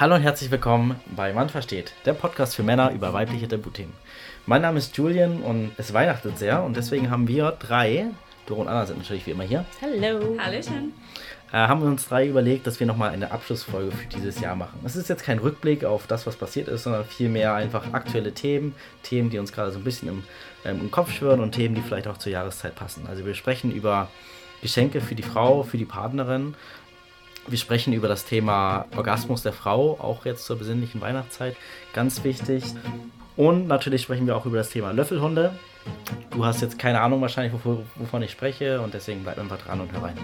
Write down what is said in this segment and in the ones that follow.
Hallo und herzlich willkommen bei Mann versteht, der Podcast für Männer über weibliche Tabuthemen. Mein Name ist Julian und es weihnachtet sehr und deswegen haben wir drei, Doro und Anna sind natürlich wie immer hier, Hallo. Hallöchen. äh, haben uns drei überlegt, dass wir nochmal eine Abschlussfolge für dieses Jahr machen. Es ist jetzt kein Rückblick auf das, was passiert ist, sondern vielmehr einfach aktuelle Themen, Themen, die uns gerade so ein bisschen im, ähm, im Kopf schwirren und Themen, die vielleicht auch zur Jahreszeit passen. Also wir sprechen über Geschenke für die Frau, für die Partnerin. Wir sprechen über das Thema Orgasmus der Frau, auch jetzt zur besinnlichen Weihnachtszeit, ganz wichtig. Und natürlich sprechen wir auch über das Thema Löffelhunde. Du hast jetzt keine Ahnung wahrscheinlich, wovon, ich spreche und deswegen bleib einfach dran und hör rein.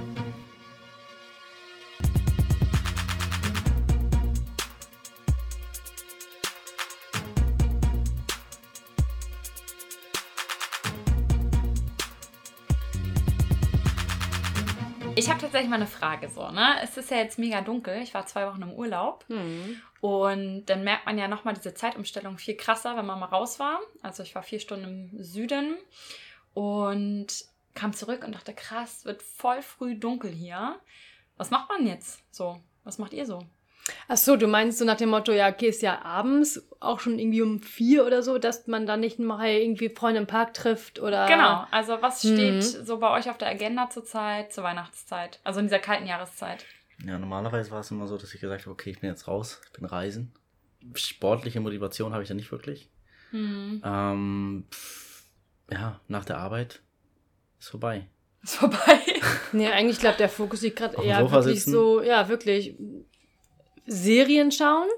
Tatsächlich mal eine Frage so, ne? Es ist ja jetzt mega dunkel. Ich war zwei Wochen im Urlaub. Hm. Und dann merkt man ja nochmal diese Zeitumstellung viel krasser, wenn man mal raus war. Also ich war vier Stunden im Süden und kam zurück und dachte, krass, wird voll früh dunkel hier. Was macht man jetzt so? Was macht ihr so? Ach so, du meinst so nach dem Motto, ja, okay, ist ja abends auch schon irgendwie um vier oder so, dass man dann nicht mal irgendwie Freunde im Park trifft oder. Genau, also was Mhm. steht so bei euch auf der Agenda zurzeit, zur Weihnachtszeit? Also in dieser kalten Jahreszeit. Ja, normalerweise war es immer so, dass ich gesagt habe, okay, ich bin jetzt raus, ich bin reisen. Sportliche Motivation habe ich ja nicht wirklich. Hm. Ähm, pff, ja, nach der Arbeit ist vorbei. Ist vorbei. Nee, eigentlich glaube der Fokus liegt gerade eher wirklich sitzen? so, ja, wirklich Serien schauen.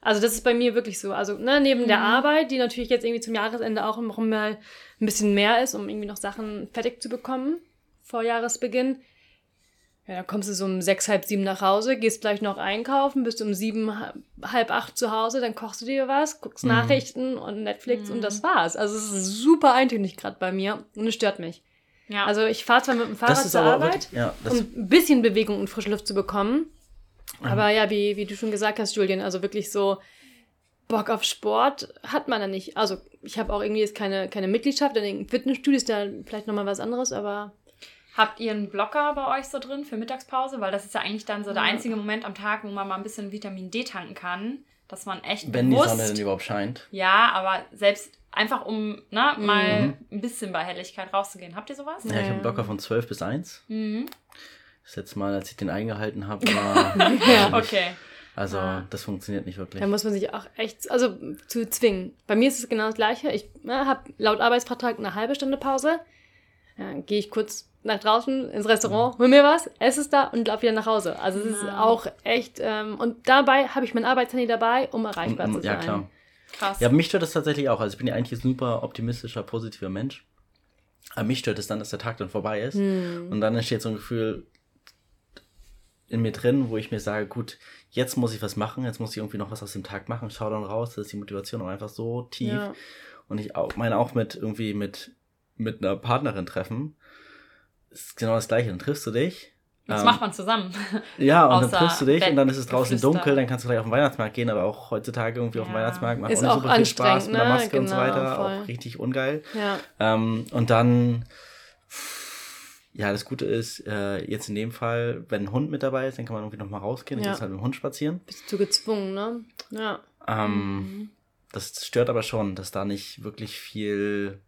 Also das ist bei mir wirklich so. Also ne, neben der Mhm. Arbeit, die natürlich jetzt irgendwie zum Jahresende auch noch mal ein bisschen mehr ist, um irgendwie noch Sachen fertig zu bekommen vor Jahresbeginn. Ja, dann kommst du so um sechs, halb sieben nach Hause, gehst gleich noch einkaufen, bist um sieben, halb acht zu Hause, dann kochst du dir was, guckst Mhm. Nachrichten und Netflix Mhm. und das war's. Also es ist super eintönig gerade bei mir und es stört mich. Ja. Also ich fahre zwar mit dem Fahrrad zur Arbeit, wirklich, ja, um ein bisschen Bewegung und frische Luft zu bekommen. Mhm. Aber ja, wie, wie du schon gesagt hast, Julian, also wirklich so Bock auf Sport hat man da nicht. Also ich habe auch irgendwie jetzt keine, keine Mitgliedschaft in irgendeinem Fitnessstudio, ist da vielleicht nochmal was anderes, aber Habt ihr einen Blocker bei euch so drin für Mittagspause? Weil das ist ja eigentlich dann so der einzige Moment am Tag, wo man mal ein bisschen Vitamin D tanken kann. Dass man echt wenn die bewusst, Sonne denn überhaupt scheint. Ja, aber selbst einfach um ne, mal Mhm. ein bisschen bei Helligkeit rauszugehen. Habt ihr sowas? Ja, ich habe einen. Blocker von 12 bis 1. Mhm. Das letzte Mal, als ich den eingehalten habe, war. Ja. Okay. Also, Ah. das funktioniert nicht wirklich. da muss man sich auch echt, also zu zwingen. Bei mir ist es genau das Gleiche. Ich ne, habe laut Arbeitsvertrag eine halbe Stunde Pause. Ja, Dann gehe ich kurz nach draußen ins Restaurant, hol mir was, esse es da und laufe wieder nach Hause. Also es ist Ja. auch echt, ähm, und dabei habe ich mein Arbeitshandy dabei, um erreichbar Um- zu um- sein. ja, klar. Krass. Ja, mich stört das tatsächlich auch. Also, ich bin ja eigentlich ein super optimistischer, positiver Mensch. Aber mich stört es dann, dass der Tag dann vorbei ist. Hm. Und dann entsteht so ein Gefühl in mir drin, wo ich mir sage, gut, jetzt muss ich was machen, jetzt muss ich irgendwie noch was aus dem Tag machen, schau dann raus, da ist die Motivation auch einfach so tief. Ja. Und ich auch, meine auch mit irgendwie mit, mit einer Partnerin treffen. Ist genau das gleiche. Dann triffst du dich. Das ähm, macht man zusammen. Ja, und dann triffst du dich und dann ist es draußen Bettgeflüster. dunkel, dann kannst du gleich auf den Weihnachtsmarkt gehen, aber auch heutzutage irgendwie auf den Ja. Weihnachtsmarkt macht Ist auch auch super viel Spaß anstrengend, mit der ne? Maske und so Genau, weiter. voll. Auch richtig ungeil. Ja. Ähm, und dann, ja, das Gute ist, äh, jetzt in dem Fall, wenn ein Hund mit dabei ist, dann kann man irgendwie nochmal rausgehen. Ja. muss halt mit dem Hund spazieren. Bist du gezwungen, ne? Ja. Ähm, Mhm. Das stört aber schon, dass da nicht wirklich viel,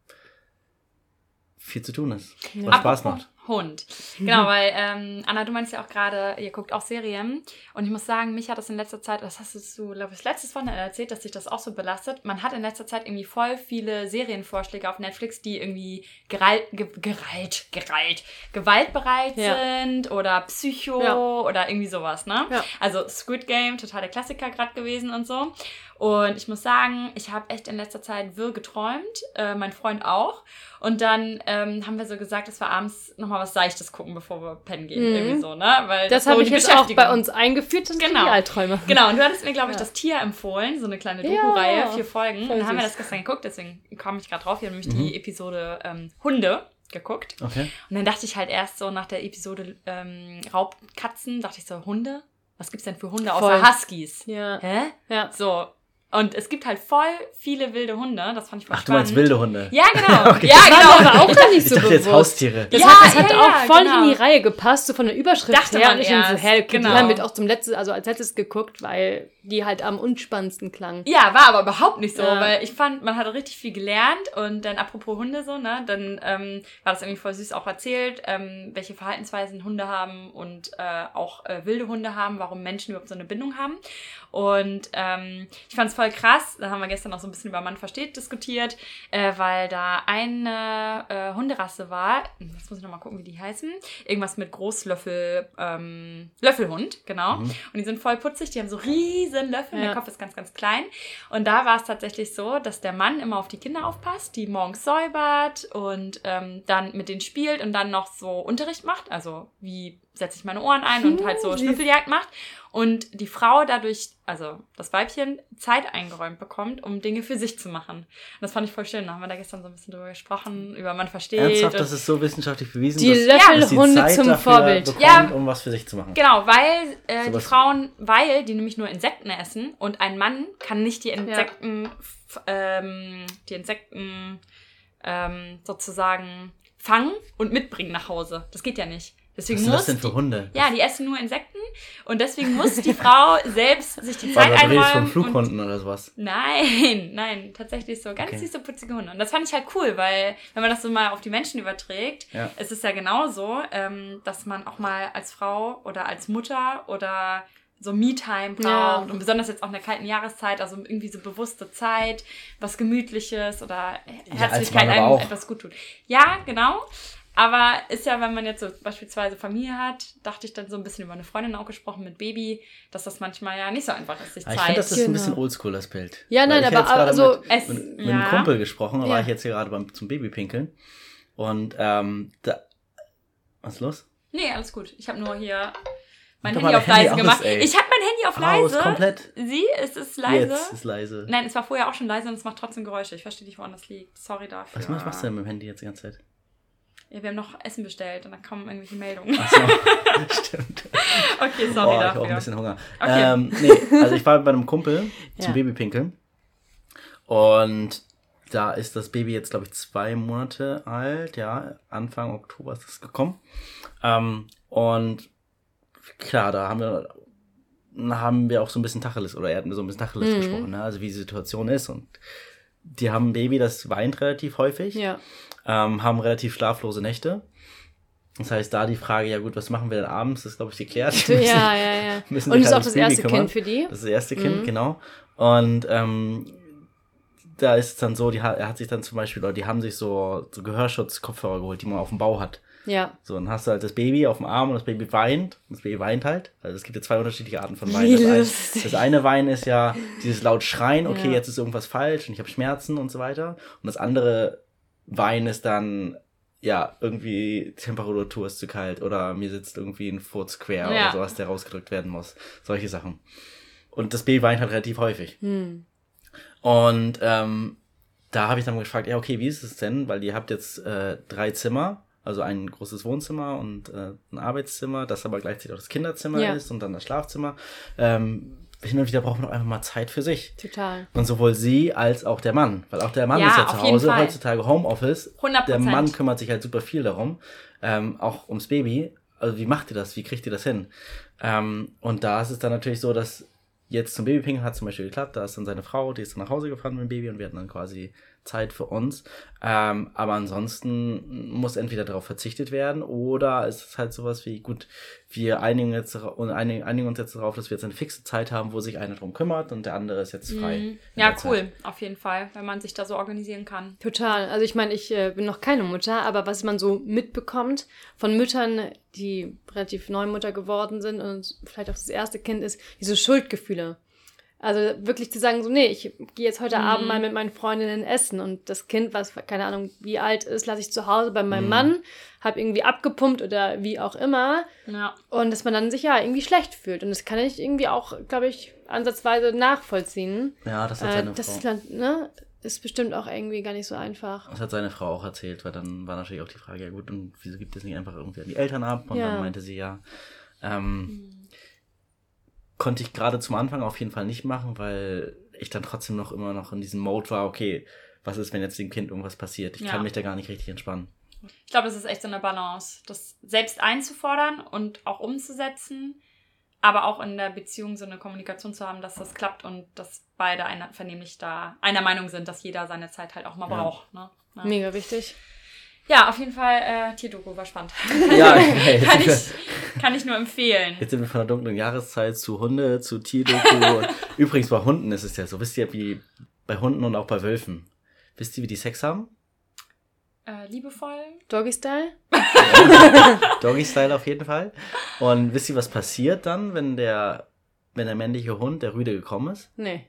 viel zu tun ist. Ja. Was Spaß Apropos macht. Hund. Genau, weil ähm, Anna, du meinst ja auch gerade, ihr guckt auch Serien. Und ich muss sagen, mich hat das in letzter Zeit, das hast du, glaube ich, letztes Wochenende erzählt, dass sich das auch so belastet. Man hat in letzter Zeit irgendwie voll viele Serienvorschläge auf Netflix, die irgendwie geralt, ge, geralt, geralt, gewaltbereit Ja. sind oder Psycho Ja. oder irgendwie sowas, ne? Ja. Also Squid Game, total der Klassiker gerade gewesen und so. Und ich muss sagen, ich habe echt in letzter Zeit wirr geträumt, äh, mein Freund auch. Und dann ähm, haben wir so gesagt, dass wir abends nochmal was Seichtes gucken, bevor wir pennen gehen. Mhm. Irgendwie so, ne? Weil Das so habe ich die jetzt auch bei uns eingeführt, das Genau. die Albträume. Genau, und du hattest mir, glaube ich, Ja. das Tier empfohlen, so eine kleine Ja, Doku-Reihe, vier Folgen. Und dann haben wir das gestern geguckt, deswegen komme ich gerade drauf. Wir haben nämlich Mhm. die Episode ähm, Hunde geguckt. Okay. Und dann dachte ich halt erst so nach der Episode ähm, Raubkatzen, dachte ich so, Hunde? Was gibt's denn für Hunde außer Voll. Huskies? Ja. Hä? Ja. So, Und es gibt halt voll viele wilde Hunde. Das fand ich voll Ach, du spannend. meinst wilde Hunde? Ja, genau. Okay. Ja, genau. aber auch da nicht Ich so dachte jetzt. Haustiere. Das Ja, hat, das hat ja, auch ja, voll genau. in die Reihe gepasst, so von der Überschrift Dachte her. man Und ich so, erst, hä, okay, genau. die haben mit auch zum letzten, also als letztes geguckt, weil die halt am unspannendsten klangen. Ja, war aber überhaupt nicht so, Ja. weil ich fand, man hat richtig viel gelernt und dann apropos Hunde so, ne, dann ähm, war das irgendwie voll süß auch erzählt, ähm, welche Verhaltensweisen Hunde haben und äh, auch äh, wilde Hunde haben, warum Menschen überhaupt so eine Bindung haben. Und ähm, ich fand es voll krass, da haben wir gestern auch so ein bisschen über Mann versteht diskutiert, äh, weil da eine äh, Hunderasse war, jetzt muss ich nochmal gucken, wie die heißen, irgendwas mit Großlöffel, ähm, Löffelhund, genau. Mhm. Und die sind voll putzig, die haben so riesen Löffel, Ja. der Kopf ist ganz, ganz klein. Und da war es tatsächlich so, dass der Mann immer auf die Kinder aufpasst, die morgens säubert und ähm, dann mit denen spielt und dann noch so Unterricht macht. Also wie setze ich meine Ohren ein und halt so Schnüffeljagd macht. Und die Frau dadurch, also das Weibchen, Zeit eingeräumt bekommt, um Dinge für sich zu machen. Und das fand ich voll schön. Da haben wir da gestern so ein bisschen drüber gesprochen, über man versteht. Ernsthaft, das ist so wissenschaftlich bewiesen, Die dass, dass die Löffelhunde Zeit zum dafür Vorbild. bekommt, Ja. um was für sich zu machen. Genau, weil äh, die Sowas- Frauen, weil die nämlich nur Insekten essen und ein Mann kann nicht die Insekten, f- ähm, die Insekten ähm, sozusagen fangen und mitbringen nach Hause. Das geht ja nicht. Deswegen Was sind muss das denn für die, Hunde? ja, die essen nur Insekten und deswegen muss die Frau selbst sich die Zeit Warte, du redest von einräumen. und Flughunden oder sowas. Nein, nein, tatsächlich so ganz Okay. süße, putzige Hunde. Und das fand ich halt cool, weil wenn man das so mal auf die Menschen überträgt, Ja. es ist ja genauso, ähm, dass man auch mal als Frau oder als Mutter oder so Me-Time braucht Ja. und besonders jetzt auch in der kalten Jahreszeit, also irgendwie so bewusste Zeit, was Gemütliches oder Herzlichkeit aber einem etwas gut tut. Ja, genau. Aber ist ja, wenn man jetzt so beispielsweise Familie hat, dachte ich dann so ein bisschen über eine Freundin auch gesprochen mit Baby, dass das manchmal ja nicht so einfach ist, sich Aber ich Zeit. finde, das ist ein Genau. bisschen oldschool, das Bild. Ja, Weil nein, ich aber also mit, es- mit, mit ja. einem Kumpel gesprochen, da war Ja. ich jetzt hier gerade beim, zum Babypinkeln. Und ähm, da. Was ist los? Nee, alles gut. Ich habe nur hier mein Handy auf Handy leise aus, gemacht. ey. ich habe mein Handy auf Aus, leise. komplett. Sie, es ist leise. Jetzt ist leise. Nein, es war vorher auch schon leise und es macht trotzdem Geräusche. Ich verstehe nicht, woran das liegt. Sorry dafür. Was machst, machst du denn mit dem Handy jetzt die ganze Zeit? Ja, wir haben noch Essen bestellt und dann kommen irgendwelche Meldungen. Achso, stimmt. okay, sorry oh, ich habe dafür. auch ein bisschen Hunger. Okay. Ähm, nee, also ich war bei einem Kumpel zum Ja. Babypinkeln. Und da ist das Baby jetzt, glaube ich, zwei Monate alt. Ja, Anfang Oktober ist das gekommen. Ähm, und klar, da haben wir, haben wir auch so ein bisschen Tacheles, oder er hat mir so ein bisschen Tacheles Mhm. gesprochen, ne? also wie die Situation ist. Und die haben ein Baby, das weint relativ häufig Ja. Ähm, haben relativ schlaflose Nächte. Das heißt, da die Frage, ja gut, was machen wir denn abends, ist, glaube ich, geklärt. Ja, ja, ja. müssen Und ist auch halt das ums Baby erste kümmern. Kind für die. Das ist das erste Kind, Mhm. genau. Und ähm, da ist es dann so, die, er hat sich dann zum Beispiel, oder die haben sich so, so Gehörschutz-Kopfhörer geholt, die man auf dem Bau hat. Ja. So, dann hast du halt das Baby auf dem Arm und das Baby weint. Und das Baby weint halt. Also es gibt ja zwei unterschiedliche Arten von Weinen. Das, ein, das eine Weinen ist ja dieses laut Schreien, okay, Ja. jetzt ist irgendwas falsch und ich habe Schmerzen und so weiter. Und das andere Weinen ist dann, ja, irgendwie Temperatur ist zu kalt oder mir sitzt irgendwie ein Furz quer Ja. oder sowas, der rausgedrückt werden muss. Solche Sachen. Und das Baby weint halt relativ häufig. Hm. Und ähm, da habe ich dann gefragt, ja, okay, wie ist es denn? Weil ihr habt jetzt äh, drei Zimmer, also ein großes Wohnzimmer und äh, ein Arbeitszimmer, das aber gleichzeitig auch das Kinderzimmer Ja. ist und dann das Schlafzimmer. Ähm, hin und wieder braucht man doch einfach mal Zeit für sich. Total. Und sowohl sie als auch der Mann. Weil auch der Mann Ja, ist ja zu Hause, heutzutage Homeoffice. 100%. Der Mann kümmert sich halt super viel darum. Ähm, auch ums Baby. Also wie macht ihr das? Wie kriegt ihr das hin? Ähm, und da ist es dann natürlich so, dass jetzt zum Babypinkeln hat zum Beispiel geklappt. Da ist dann seine Frau, die ist dann nach Hause gefahren mit dem Baby und wir hatten dann quasi Zeit für uns. Ähm, aber ansonsten muss entweder darauf verzichtet werden oder es ist halt sowas wie, gut, wir einigen, jetzt, einigen, einigen uns jetzt darauf, dass wir jetzt eine fixe Zeit haben, wo sich einer drum kümmert und der andere ist jetzt frei. Mhm. Ja, der Zeit. cool, auf jeden Fall, wenn man sich da so organisieren kann. Total. Also ich meine, ich äh, bin noch keine Mutter, aber was man so mitbekommt von Müttern, die relativ neu Mutter geworden sind und vielleicht auch das erste Kind ist, diese Schuldgefühle. Also wirklich zu sagen, so, nee, ich gehe jetzt heute Mhm. Abend mal mit meinen Freundinnen essen und das Kind, was keine Ahnung wie alt ist, lasse ich zu Hause bei meinem Mhm. Mann, habe irgendwie abgepumpt oder wie auch immer. Ja. Und dass man dann sich ja irgendwie schlecht fühlt. Und das kann ich irgendwie auch, glaube ich, ansatzweise nachvollziehen. Ja, das hat Äh, seine das Frau. ist, dann, ne, ist bestimmt auch irgendwie gar nicht so einfach. Das hat seine Frau auch erzählt, weil dann war natürlich auch die Frage, ja gut, und wieso gibt es nicht einfach irgendwie an die Eltern ab? Und Ja. dann meinte sie ja, ähm, konnte ich gerade zum Anfang auf jeden Fall nicht machen, weil ich dann trotzdem noch immer noch in diesem Mode war, okay, was ist, wenn jetzt dem Kind irgendwas passiert? Ich Ja. kann mich da gar nicht richtig entspannen. Ich glaube, das ist echt so eine Balance, das selbst einzufordern und auch umzusetzen, aber auch in der Beziehung so eine Kommunikation zu haben, dass das klappt und dass beide einer, vernehmlich da einer Meinung sind, dass jeder seine Zeit halt auch mal Ja. braucht. Ne? Ja. Mega wichtig. Ja, auf jeden Fall äh, Tierdoku war spannend. Ja, okay, kann, ich, kann ich nur empfehlen. jetzt sind wir von der dunklen Jahreszeit zu Hunde, zu Tierdoku. Übrigens, bei Hunden ist es ja so. Wisst ihr, wie bei Hunden und auch bei Wölfen? Wisst ihr, wie die Sex haben? Äh, liebevoll. Doggy Style? Doggy-Style auf jeden Fall. Und wisst ihr, was passiert dann, wenn der, wenn der männliche Hund, der Rüde, gekommen ist? Nee.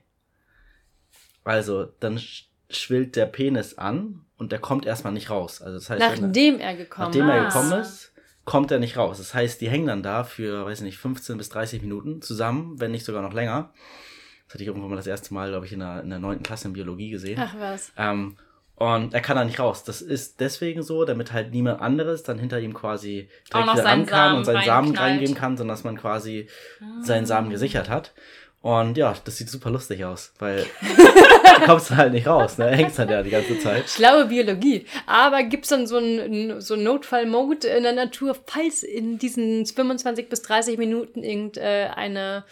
Also, dann sch schwillt der Penis an und der kommt erstmal nicht raus. Also, das heißt, wenn er, Nachdem er gekommen nachdem er ist. gekommen ist, kommt er nicht raus. Das heißt, die hängen dann da für, weiß nicht, 15 bis 30 Minuten zusammen, wenn nicht sogar noch länger. Das hatte ich irgendwann mal das erste Mal, glaube ich, in der, in der 9. Klasse in Biologie gesehen. Ach was. Ähm, und er kann da nicht raus. Das ist deswegen so, damit halt niemand anderes dann hinter ihm quasi direkt wieder ran kann und seinen Samen reingeben kann, sondern dass man quasi seinen Samen gesichert hat. Und ja, das sieht super lustig aus, weil du kommst halt nicht raus, ne? Hängst halt ja die ganze Zeit. Schlaue Biologie. Aber gibt es dann so einen so einen Notfall-Mode in der Natur, falls in diesen 25 bis 30 Minuten irgendeine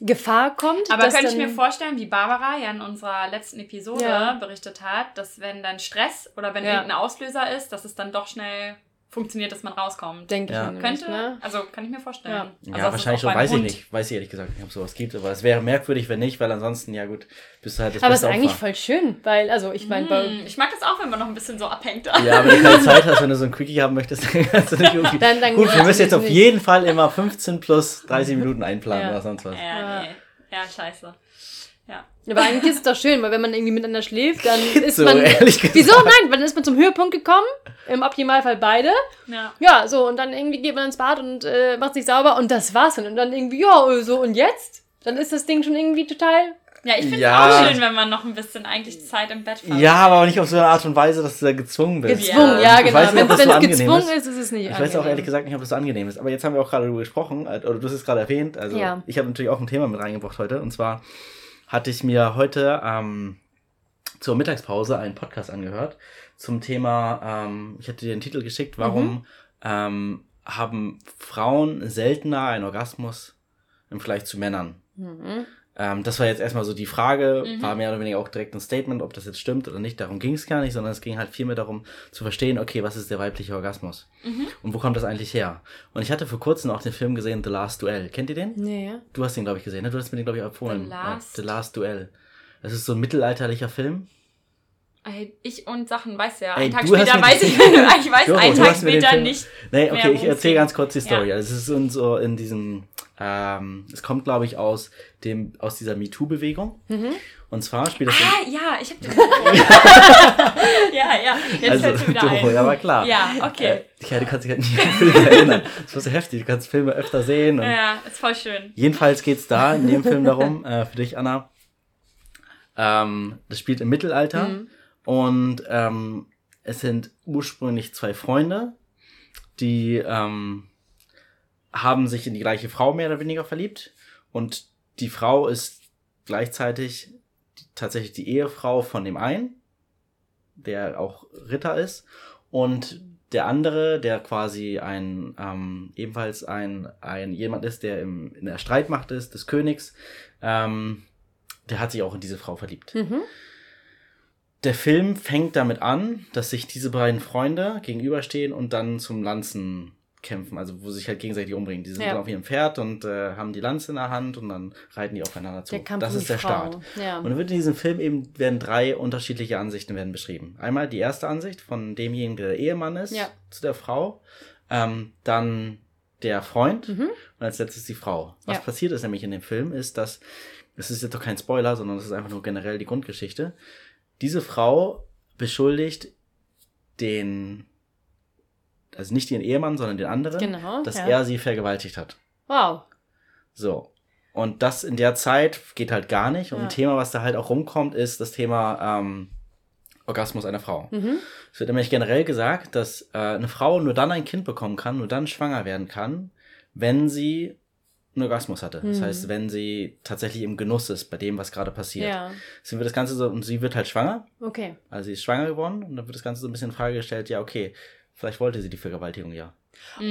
Gefahr kommt? Aber könnte ich mir vorstellen, wie Barbara ja in unserer letzten Episode Ja. berichtet hat, dass wenn dann Stress oder wenn Ja. irgendein Auslöser ist, dass es dann doch schnell funktioniert, dass man rauskommt. Denke Ja. ich Könnte, ne? also kann ich mir vorstellen. Ja. Also, ja, es wahrscheinlich schon, weiß ich Hund- nicht. Weiß ich ehrlich gesagt nicht, ob sowas gibt, aber es wäre merkwürdig, wenn nicht, weil ansonsten, ja gut, bist du halt das Aber es ist eigentlich voll schön, weil, also ich meine, bei Hm, ich mag das auch, wenn man noch ein bisschen so abhängt. Ja, aber wenn du keine Zeit hast, wenn du so ein Quickie haben möchtest, dann kannst du nicht irgendwie. Dann- dann Gut, wir müssen jetzt es auf jeden Fall immer 15 plus 30 Minuten einplanen Ja. oder sonst was. Ja, nee. Ja, scheiße. Ja. Aber eigentlich ist es doch schön, weil wenn man irgendwie miteinander schläft, dann ist So, man. ehrlich gesagt. Wieso? Nein, weil dann ist man zum Höhepunkt gekommen. Im Optimalfall beide. Ja. Ja, so, und dann irgendwie geht man ins Bad und äh, macht sich sauber und das war's dann. Und dann irgendwie, ja, äh, so, und jetzt? Dann ist das Ding schon irgendwie total. Ja, ich finde es Ja. auch schön, wenn man noch ein bisschen eigentlich Zeit im Bett verbringt. Ja, aber nicht auf so eine Art und Weise, dass du da gezwungen bist. Gezwungen, Ja. ja, Ich genau. weiß nicht, ob Wenn das so es angenehm gezwungen ist. ist, ist es nicht Ich weiß auch angenehm. ehrlich gesagt nicht, ob das so angenehm ist. Aber jetzt haben wir auch gerade darüber gesprochen, äh, oder du hast es gerade erwähnt. Also Ja. ich habe natürlich auch ein Thema mit reingebracht heute. Und zwar hatte ich mir heute ähm, zur Mittagspause einen Podcast angehört zum Thema, ähm, ich hatte dir den Titel geschickt, warum Mhm. ähm, haben Frauen seltener einen Orgasmus im Vergleich zu Männern? Mhm. Ähm, das war jetzt erstmal so die Frage, Mhm. war mehr oder weniger auch direkt ein Statement, ob das jetzt stimmt oder nicht. Darum ging es gar nicht, sondern es ging halt vielmehr darum zu verstehen, okay, was ist der weibliche Orgasmus? Mhm. Und wo kommt das eigentlich her? Und ich hatte vor kurzem auch den Film gesehen, The Last Duel. Kennt ihr den? Nee. Du hast den, glaube ich, gesehen, ne? Du hast mir den, glaube ich, empfohlen. The Last? Ja, The Last Duel. Das ist so ein mittelalterlicher Film. Ey, Ich und Sachen weiß ja. Ey, einen Tag später weiß ich, ich weiß Doro, einen Tag später nicht. Nee, mehr, okay, ich erzähle ganz kurz die Story. Ja. Also es ist in so in diesem, ähm, es kommt, glaube ich, aus dem, aus dieser MeToo-Bewegung. Mhm. Und zwar spielt das Ah, ja, ich hab den. ja, ja, jetzt also, fällt's mir wieder ein. ja, war klar. Ja, okay. Äh, ja, du kannst dich halt nicht an Filme erinnern. Das war so heftig. Du kannst Filme öfter sehen. Ja, ist voll schön. Jedenfalls geht's da in dem Film darum, äh, für dich, Anna. Ähm, das spielt im Mittelalter Mhm. und ähm, es sind ursprünglich zwei Freunde, die ähm, haben sich in die gleiche Frau mehr oder weniger verliebt und die Frau ist gleichzeitig die, tatsächlich die Ehefrau von dem einen, der auch Ritter ist und der andere, der quasi ein ähm, ebenfalls ein, ein jemand ist, der im, in der Streitmacht ist, des Königs, ähm, der hat sich auch in diese Frau verliebt. Mhm. Der Film fängt damit an, dass sich diese beiden Freunde gegenüberstehen und dann zum Lanzen kämpfen, also wo sie sich halt gegenseitig umbringen. Die sind Ja. dann auf ihrem Pferd und äh, haben die Lanze in der Hand und dann reiten die aufeinander zu. Das ist der Frau. Start. Ja. Und dann wird in diesem Film eben werden drei unterschiedliche Ansichten werden beschrieben. Einmal die erste Ansicht von demjenigen, der der Ehemann ist, Ja. zu der Frau. Ähm, dann der Freund Mhm. und als letztes die Frau. Was passiert ist nämlich in dem Film, ist, dass, es ist jetzt doch kein Spoiler, sondern es ist einfach nur generell die Grundgeschichte. Diese Frau beschuldigt den, also nicht ihren Ehemann, sondern den anderen, Genau. dass ja. er sie vergewaltigt hat. Wow. So. Und das in der Zeit geht halt gar nicht. Und Ja. ein Thema, was da halt auch rumkommt, ist das Thema ähm, Orgasmus einer Frau. Mhm. Es wird nämlich generell gesagt, dass äh, eine Frau nur dann ein Kind bekommen kann, nur dann schwanger werden kann, wenn sie einen Orgasmus hatte. Das Mhm. heißt, wenn sie tatsächlich im Genuss ist bei dem, was gerade passiert. Ja, Dann wird das Ganze so, und sie wird halt schwanger, okay. also sie ist schwanger geworden und dann wird das Ganze so ein bisschen in Frage gestellt, ja, okay, vielleicht wollte sie die Vergewaltigung ja.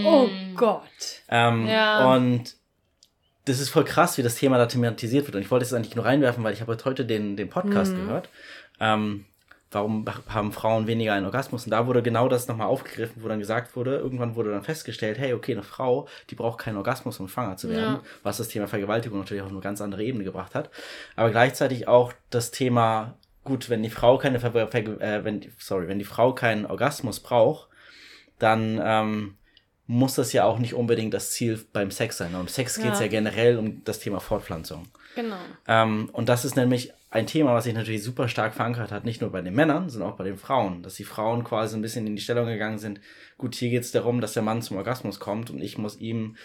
Oh Mm. Gott. Ähm, Ja. Und das ist voll krass, wie das Thema da thematisiert wird. Und ich wollte es eigentlich nur reinwerfen, weil ich habe heute den, den Podcast Mhm. gehört. Ähm, warum haben Frauen weniger einen Orgasmus? Und da wurde genau das nochmal aufgegriffen, wo dann gesagt wurde, irgendwann wurde dann festgestellt, hey, okay, eine Frau, die braucht keinen Orgasmus, um schwanger zu werden. Ja. Was das Thema Vergewaltigung natürlich auf eine ganz andere Ebene gebracht hat. Aber gleichzeitig auch das Thema, gut, wenn die Frau keine Ver Ver äh, wenn, sorry, wenn die Frau keinen Orgasmus braucht, dann ähm, muss das ja auch nicht unbedingt das Ziel beim Sex sein. Und Sex geht es Ja. ja generell um das Thema Fortpflanzung. Genau. Ähm, und das ist nämlich ein Thema, was sich natürlich super stark verankert hat, nicht nur bei den Männern, sondern auch bei den Frauen. Dass die Frauen quasi ein bisschen in die Stellung gegangen sind, gut, hier geht es darum, dass der Mann zum Orgasmus kommt und ich muss ihm,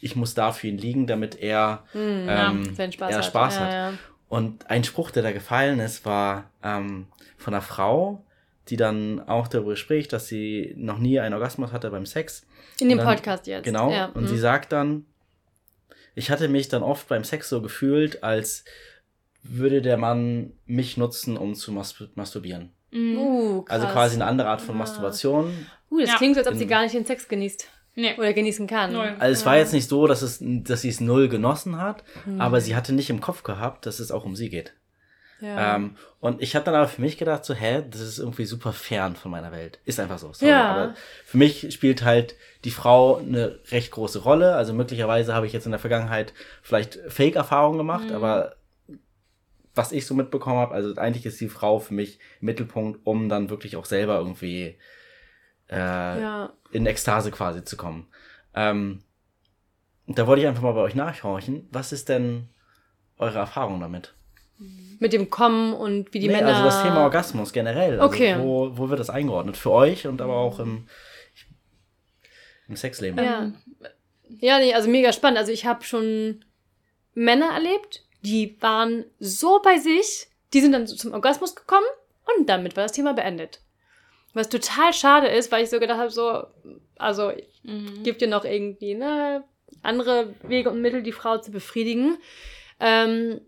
ich muss da für ihn liegen, damit er, ähm, Seinen Spaß er hat. Spaß ja, hat. Ja. Und ein Spruch, der da gefallen ist, war ähm, von einer Frau, die dann auch darüber spricht, dass sie noch nie einen Orgasmus hatte beim Sex. In dem dann- Podcast jetzt. Genau. Ja. Und mhm. sie sagt dann, ich hatte mich dann oft beim Sex so gefühlt, als würde der Mann mich nutzen, um zu mas masturbieren. Mm. Uh, krass. Also quasi eine andere Art von Ah. Masturbation. Uh, das Ja. klingt so, als ob sie gar nicht den Sex genießt. Nee. Oder genießen kann. Null. Also es war jetzt nicht so, dass, es, dass sie es null genossen hat, Mhm. aber sie hatte nicht im Kopf gehabt, dass es auch um sie geht. Ja. Ähm, und ich habe dann aber für mich gedacht, so, hä, das ist irgendwie super fern von meiner Welt. Ist einfach so. Sorry, Ja. Aber für mich spielt halt die Frau eine recht große Rolle. Also möglicherweise habe ich jetzt in der Vergangenheit vielleicht Fake-Erfahrungen gemacht, Mhm. aber was ich so mitbekommen habe, also eigentlich ist die Frau für mich Mittelpunkt, um dann wirklich auch selber irgendwie äh, ja. in Ekstase quasi zu kommen. Ähm, da wollte ich einfach mal bei euch nachhorchen. Was ist denn eure Erfahrung damit? Mit dem Kommen und wie die Nee, Männer. Also das Thema Orgasmus generell. Also Okay. Wo, wo wird das eingeordnet? Für euch und aber auch im, im Sexleben. Ja. Ja, nee, also mega spannend. Also ich habe schon Männer erlebt, die waren so bei sich, die sind dann zum Orgasmus gekommen und damit war das Thema beendet. Was total schade ist, weil ich so gedacht habe, so, also Mhm. gibt ja noch irgendwie ne, andere Wege und Mittel, die Frau zu befriedigen. Ähm,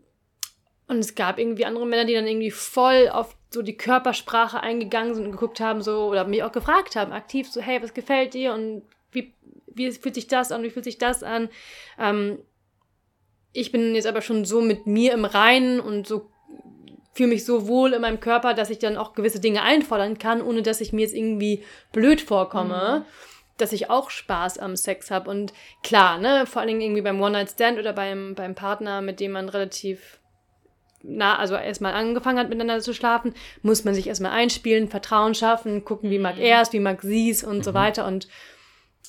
und es gab irgendwie andere Männer, die dann irgendwie voll auf so die Körpersprache eingegangen sind und geguckt haben, so, oder mich auch gefragt haben, aktiv, so, hey, was gefällt dir und wie, wie fühlt sich das an, wie fühlt sich das an? Ähm, ich bin jetzt aber schon so mit mir im Reinen und so fühle mich so wohl in meinem Körper, dass ich dann auch gewisse Dinge einfordern kann, ohne dass ich mir jetzt irgendwie blöd vorkomme, dass ich auch Spaß am Sex habe. Und klar, ne, vor allen Dingen irgendwie beim One-Night-Stand oder beim, beim Partner, mit dem man relativ na, also erstmal angefangen hat, miteinander zu schlafen, muss man sich erstmal einspielen, Vertrauen schaffen, gucken, wie mag Mhm. er es, wie mag sie es und so Mhm. weiter. Und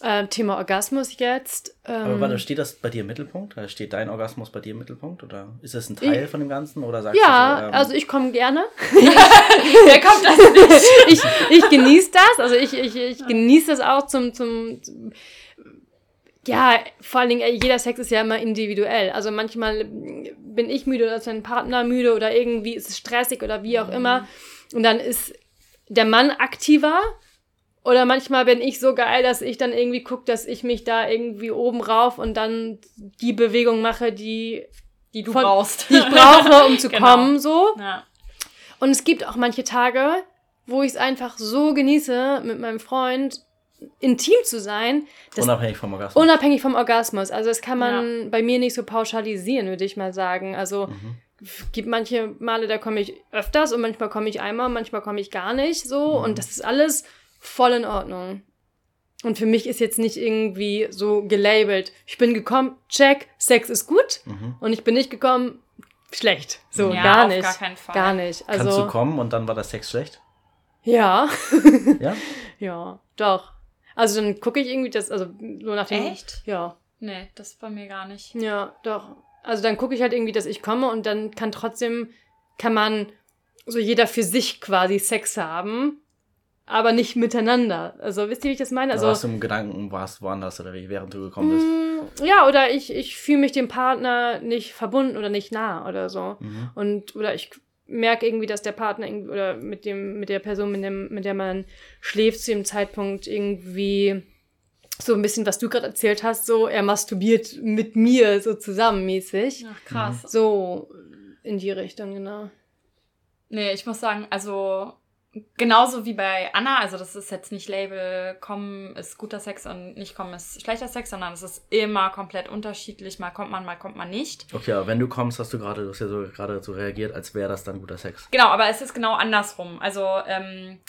äh, Thema Orgasmus jetzt. Ähm, Aber warte, steht das bei dir im Mittelpunkt? Also Steht dein Orgasmus bei dir im Mittelpunkt? Oder ist das ein Teil Ich- von dem Ganzen? Oder sagst ja, du so, ähm, also ich komme gerne. Wer kommt das nicht? ich, ich genieße das, also ich, ich, ich genieße das auch zum, zum, zum ja, vor allen Dingen, äh, jeder Sex ist ja immer individuell. Also manchmal bin ich müde oder ist mein Partner müde oder irgendwie ist es stressig oder wie auch immer. Und dann ist der Mann aktiver. Oder manchmal bin ich so geil, dass ich dann irgendwie gucke, dass ich mich da irgendwie oben rauf und dann die Bewegung mache, die, Die du Von- brauchst. die ich brauche, um zu Genau. kommen, so. Ja. Und es gibt auch manche Tage, wo ich es einfach so genieße, mit meinem Freund intim zu sein, das unabhängig vom Orgasmus. unabhängig vom Orgasmus. Also das kann man bei mir nicht so pauschalisieren, würde ich mal sagen. Also Mhm. es gibt manche Male, da komme ich öfters und manchmal komme ich einmal, manchmal komme ich gar nicht so. Mhm. Und das ist alles voll in Ordnung. Und für mich ist jetzt nicht irgendwie so gelabelt, ich bin gekommen, check, Sex ist gut. Mhm. Und ich bin nicht gekommen, schlecht. So, Ja, gar auf nicht. gar keinen Fall. Gar nicht. Kannst du Also, kommen und dann war der Sex schlecht? ja. Ja? Ja, doch. Also dann gucke ich irgendwie das, also so nach dem. Echt? Ja. Nee, das bei mir gar nicht. Ja, doch. Also dann gucke ich halt irgendwie, dass ich komme und dann kann trotzdem, kann man so jeder für sich quasi Sex haben, aber nicht miteinander. Also wisst ihr, wie ich das meine? Also, Also warst du im Gedanken, warst woanders oder wie, während du gekommen bist? Mm, Ja, oder ich, ich fühle mich dem Partner nicht verbunden oder nicht nah oder so. Mhm. Und, oder ich merke irgendwie, dass der Partner irgendwie, oder mit dem, mit der Person, mit, dem, mit der man schläft, zu dem Zeitpunkt irgendwie so ein bisschen, was du gerade erzählt hast, so er masturbiert mit mir so zusammenmäßig. Ach, krass. So in die Richtung, genau. Nee, ich muss sagen, also genauso wie bei Anna, also das ist jetzt nicht Label, kommen ist guter Sex und nicht kommen ist schlechter Sex, sondern es ist immer komplett unterschiedlich. Mal kommt man, mal kommt man nicht. Okay, aber wenn du kommst, hast du gerade, du hast ja so gerade so reagiert, als wäre das dann guter Sex. Genau, aber es ist genau andersrum. Also, ähm,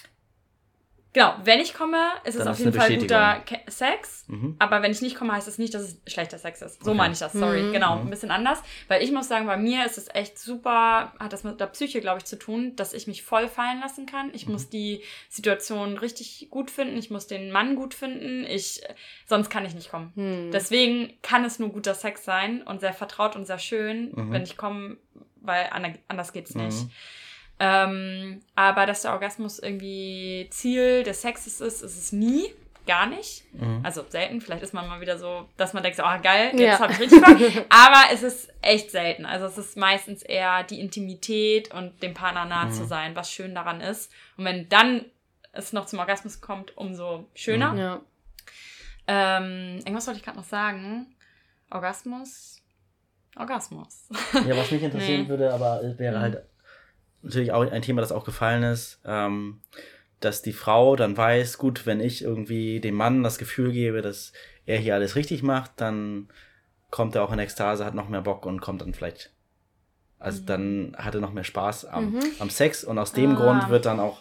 genau, wenn ich komme, ist es Dann auf ist jeden Fall guter. Ke- Sex. Mhm. Aber wenn ich nicht komme, heißt das nicht, dass es schlechter Sex ist. So Okay. meine ich das, sorry. Mhm. Genau, Mhm. ein bisschen anders. Weil ich muss sagen, bei mir ist es echt super, hat das mit der Psyche, glaube ich, zu tun, dass ich mich voll fallen lassen kann. Ich Mhm. muss die Situation richtig gut finden. Ich muss den Mann gut finden. Ich, sonst kann ich nicht kommen. Hm. Deswegen kann es nur guter Sex sein und sehr vertraut und sehr schön, Mhm. wenn ich komme, weil ander- anders geht's nicht. Ähm, aber dass der Orgasmus irgendwie Ziel des Sexes ist, ist es nie. Gar nicht. Mhm. Also selten. Vielleicht ist man mal wieder so, dass man denkt, so, oh geil, Ja. jetzt habe ich richtig Bock. Aber es ist echt selten. Also es ist meistens eher die Intimität und dem Partner nah Mhm. zu sein, was schön daran ist. Und wenn dann es noch zum Orgasmus kommt, umso schöner. Mhm. Ja. Ähm, irgendwas wollte ich gerade noch sagen. Orgasmus. Orgasmus. Ja, was mich interessieren Nee. würde, aber es wäre Mhm. halt natürlich auch ein Thema, das auch gefallen ist, ähm, dass die Frau dann weiß, gut, wenn ich irgendwie dem Mann das Gefühl gebe, dass er hier alles richtig macht, dann kommt er auch in Ekstase, hat noch mehr Bock und kommt dann vielleicht, also dann hat er noch mehr Spaß am, Mhm. am Sex und aus dem Ah. Grund wird dann auch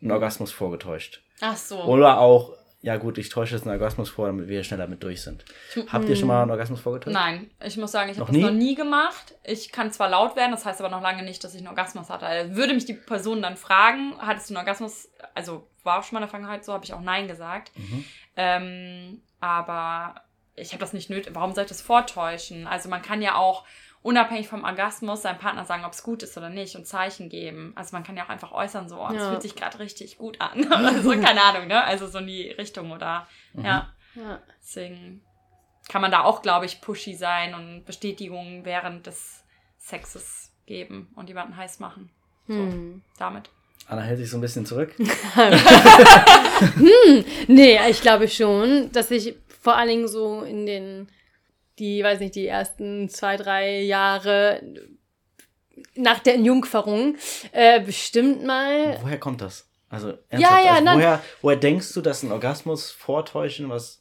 ein Orgasmus vorgetäuscht. Ach so. Oder auch, ja gut, ich täusche jetzt einen Orgasmus vor, damit wir schneller mit durch sind. Habt ihr schon mal einen Orgasmus vorgetäuscht? Nein, ich muss sagen, ich habe das nie? noch nie gemacht. Ich kann zwar laut werden, das heißt aber noch lange nicht, dass ich einen Orgasmus hatte. Also würde mich die Person dann fragen, hattest du einen Orgasmus? Also war auch schon mal in der Vergangenheit so, habe ich auch Nein gesagt. Mhm. Ähm, aber ich habe das nicht nötig. Warum soll ich das vortäuschen? Also man kann ja auch unabhängig vom Orgasmus seinem Partner sagen, ob es gut ist oder nicht und Zeichen geben. Also man kann ja auch einfach äußern, so, oh, das Ja. fühlt sich gerade richtig gut an. oder so, keine Ahnung, ne? Also so in die Richtung oder Mhm. ja. Ja. Deswegen kann man da auch, glaube ich, pushy sein und Bestätigungen während des Sexes geben und jemanden heiß machen. Hm. Damit. Anna hält sich so ein bisschen zurück. Nee, ich glaube schon, dass ich vor allen Dingen so in den, die, weiß nicht, die ersten zwei, drei Jahre nach der Entjungferung äh, bestimmt mal. Woher kommt das? Also, Ja, ernsthaft, ja, also nein. woher, woher denkst du, dass ein Orgasmus vortäuschen was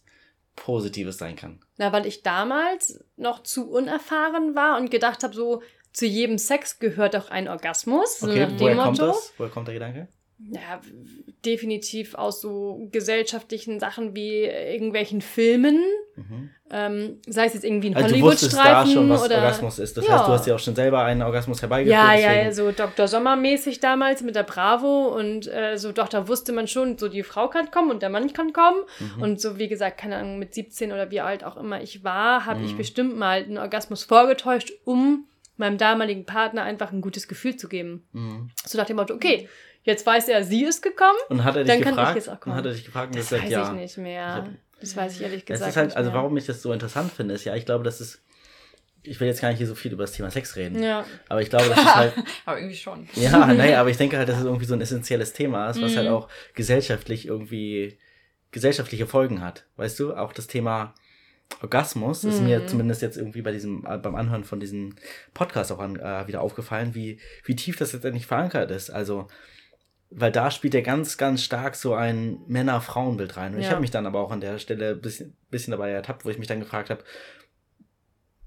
Positives sein kann? Na, weil ich damals noch zu unerfahren war und gedacht habe, so zu jedem Sex gehört auch ein Orgasmus. So Okay, dem woher kommt Motto. das? Woher kommt der Gedanke? Ja, definitiv aus so gesellschaftlichen Sachen wie irgendwelchen Filmen. Mhm. Ähm, sei es jetzt irgendwie ein Also Hollywood-Streifen schon, was oder. Orgasmus ist. Das Ja. heißt, du hast ja auch schon selber einen Orgasmus herbeigeführt. Ja, ja, deswegen- ja, so Dr. Sommer-mäßig damals mit der Bravo und äh, so, doch, da wusste man schon, so die Frau kann kommen und der Mann kann kommen. Mhm. Und so, wie gesagt, keine Ahnung, mit 17 oder wie alt auch immer ich war, habe ich Mhm. bestimmt mal einen Orgasmus vorgetäuscht, um meinem damaligen Partner einfach ein gutes Gefühl zu geben. Mhm. So nach dem Motto, okay, jetzt weiß er, sie ist gekommen. Und hat er dich Dann kann ich gefragt? jetzt auch und kommen. hat er dich gefragt und Das gesagt, weiß ja. ich nicht mehr. Ich das weiß ich ehrlich Das gesagt ist halt, nicht also warum ich das so interessant finde, ist ja, ich glaube, das ist, ich will jetzt gar nicht hier so viel über das Thema Sex reden, Ja, aber ich glaube, das ist halt, Aber irgendwie schon. ja, naja, aber ich denke halt, dass es irgendwie so ein essentielles Thema ist, was Mhm. halt auch gesellschaftlich irgendwie gesellschaftliche Folgen hat. Weißt du, auch das Thema Orgasmus ist mir Mhm. zumindest jetzt irgendwie bei diesem, äh, beim Anhören von diesem Podcast auch an, äh, wieder aufgefallen, wie, wie tief das letztendlich verankert ist. Also, weil da spielt ja ganz, ganz stark so ein Männer-Frauen-Bild rein. Und ich Ja. habe mich dann aber auch an der Stelle ein bisschen, bisschen dabei ertappt, wo ich mich dann gefragt habe,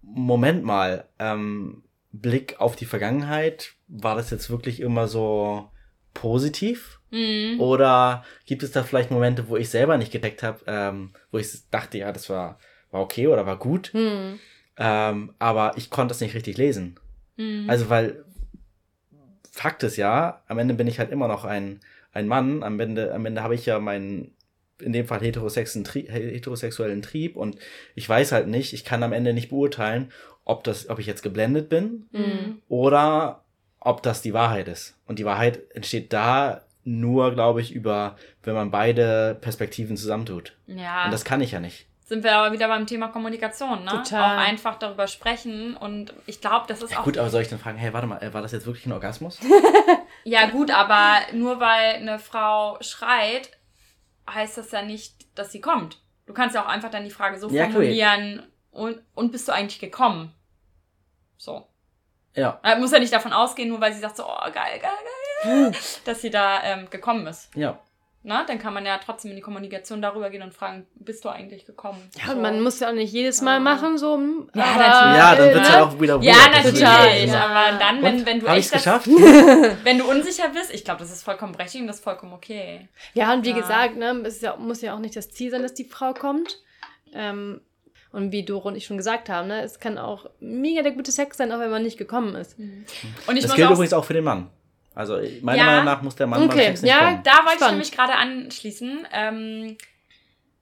Moment mal, ähm, Blick auf die Vergangenheit, war das jetzt wirklich immer so positiv? Mhm. Oder gibt es da vielleicht Momente, wo ich selber nicht gedeckt habe, ähm, wo ich dachte, ja, das war, war okay oder war gut, hm. ähm, aber ich konnte es nicht richtig lesen. Mhm. Also, weil Fakt ist ja, am Ende bin ich halt immer noch ein, ein Mann, am Ende, am Ende habe ich ja meinen, in dem Fall heterosexuellen, Tri heterosexuellen Trieb und ich weiß halt nicht, ich kann am Ende nicht beurteilen, ob das, ob ich jetzt geblendet bin Mhm. oder ob das die Wahrheit ist. Und die Wahrheit entsteht da nur, glaube ich, über, wenn man beide Perspektiven zusammentut. Ja. Und das kann ich ja nicht. Sind wir aber wieder beim Thema Kommunikation, ne? Total. Auch einfach darüber sprechen und ich glaube, das ist Ja, auch gut, aber soll ich dann fragen, hey, warte mal, äh, war das jetzt wirklich ein Orgasmus? Ja, gut, aber nur weil eine Frau schreit, heißt das ja nicht, dass sie kommt. Du kannst ja auch einfach dann die Frage so Ja, cool. formulieren und, und bist du eigentlich gekommen? So. Ja, Er muss ja nicht davon ausgehen, nur weil sie sagt so, oh, geil, geil, geil, dass sie da ähm, gekommen ist. ja. Na, dann kann man ja trotzdem in die Kommunikation darüber gehen und fragen, bist du eigentlich gekommen? Ja, so. man muss ja auch nicht jedes Mal machen, so. hm, Ja, aber, natürlich. Ja, dann wird's ne? ja auch wieder Ja, weird, natürlich. Ja. Aber dann, wenn, Und? wenn du Hab echt das, geschafft? wenn du unsicher bist, ich glaube, das ist vollkommen berechtigt und das ist vollkommen okay. Ja, und wie Ja. gesagt, ne, es ist ja, muss ja auch nicht das Ziel sein, dass die Frau kommt. Ähm, und wie Doro und ich schon gesagt haben, ne, es kann auch mega der gute Sex sein, auch wenn man nicht gekommen ist. Und ich Das gilt auch übrigens auch für den Mann. Also meiner Ja. Meinung nach muss der Mann beim Okay, Sex nicht ja, kommen. Da wollte ich Spannend. nämlich gerade anschließen. Ähm,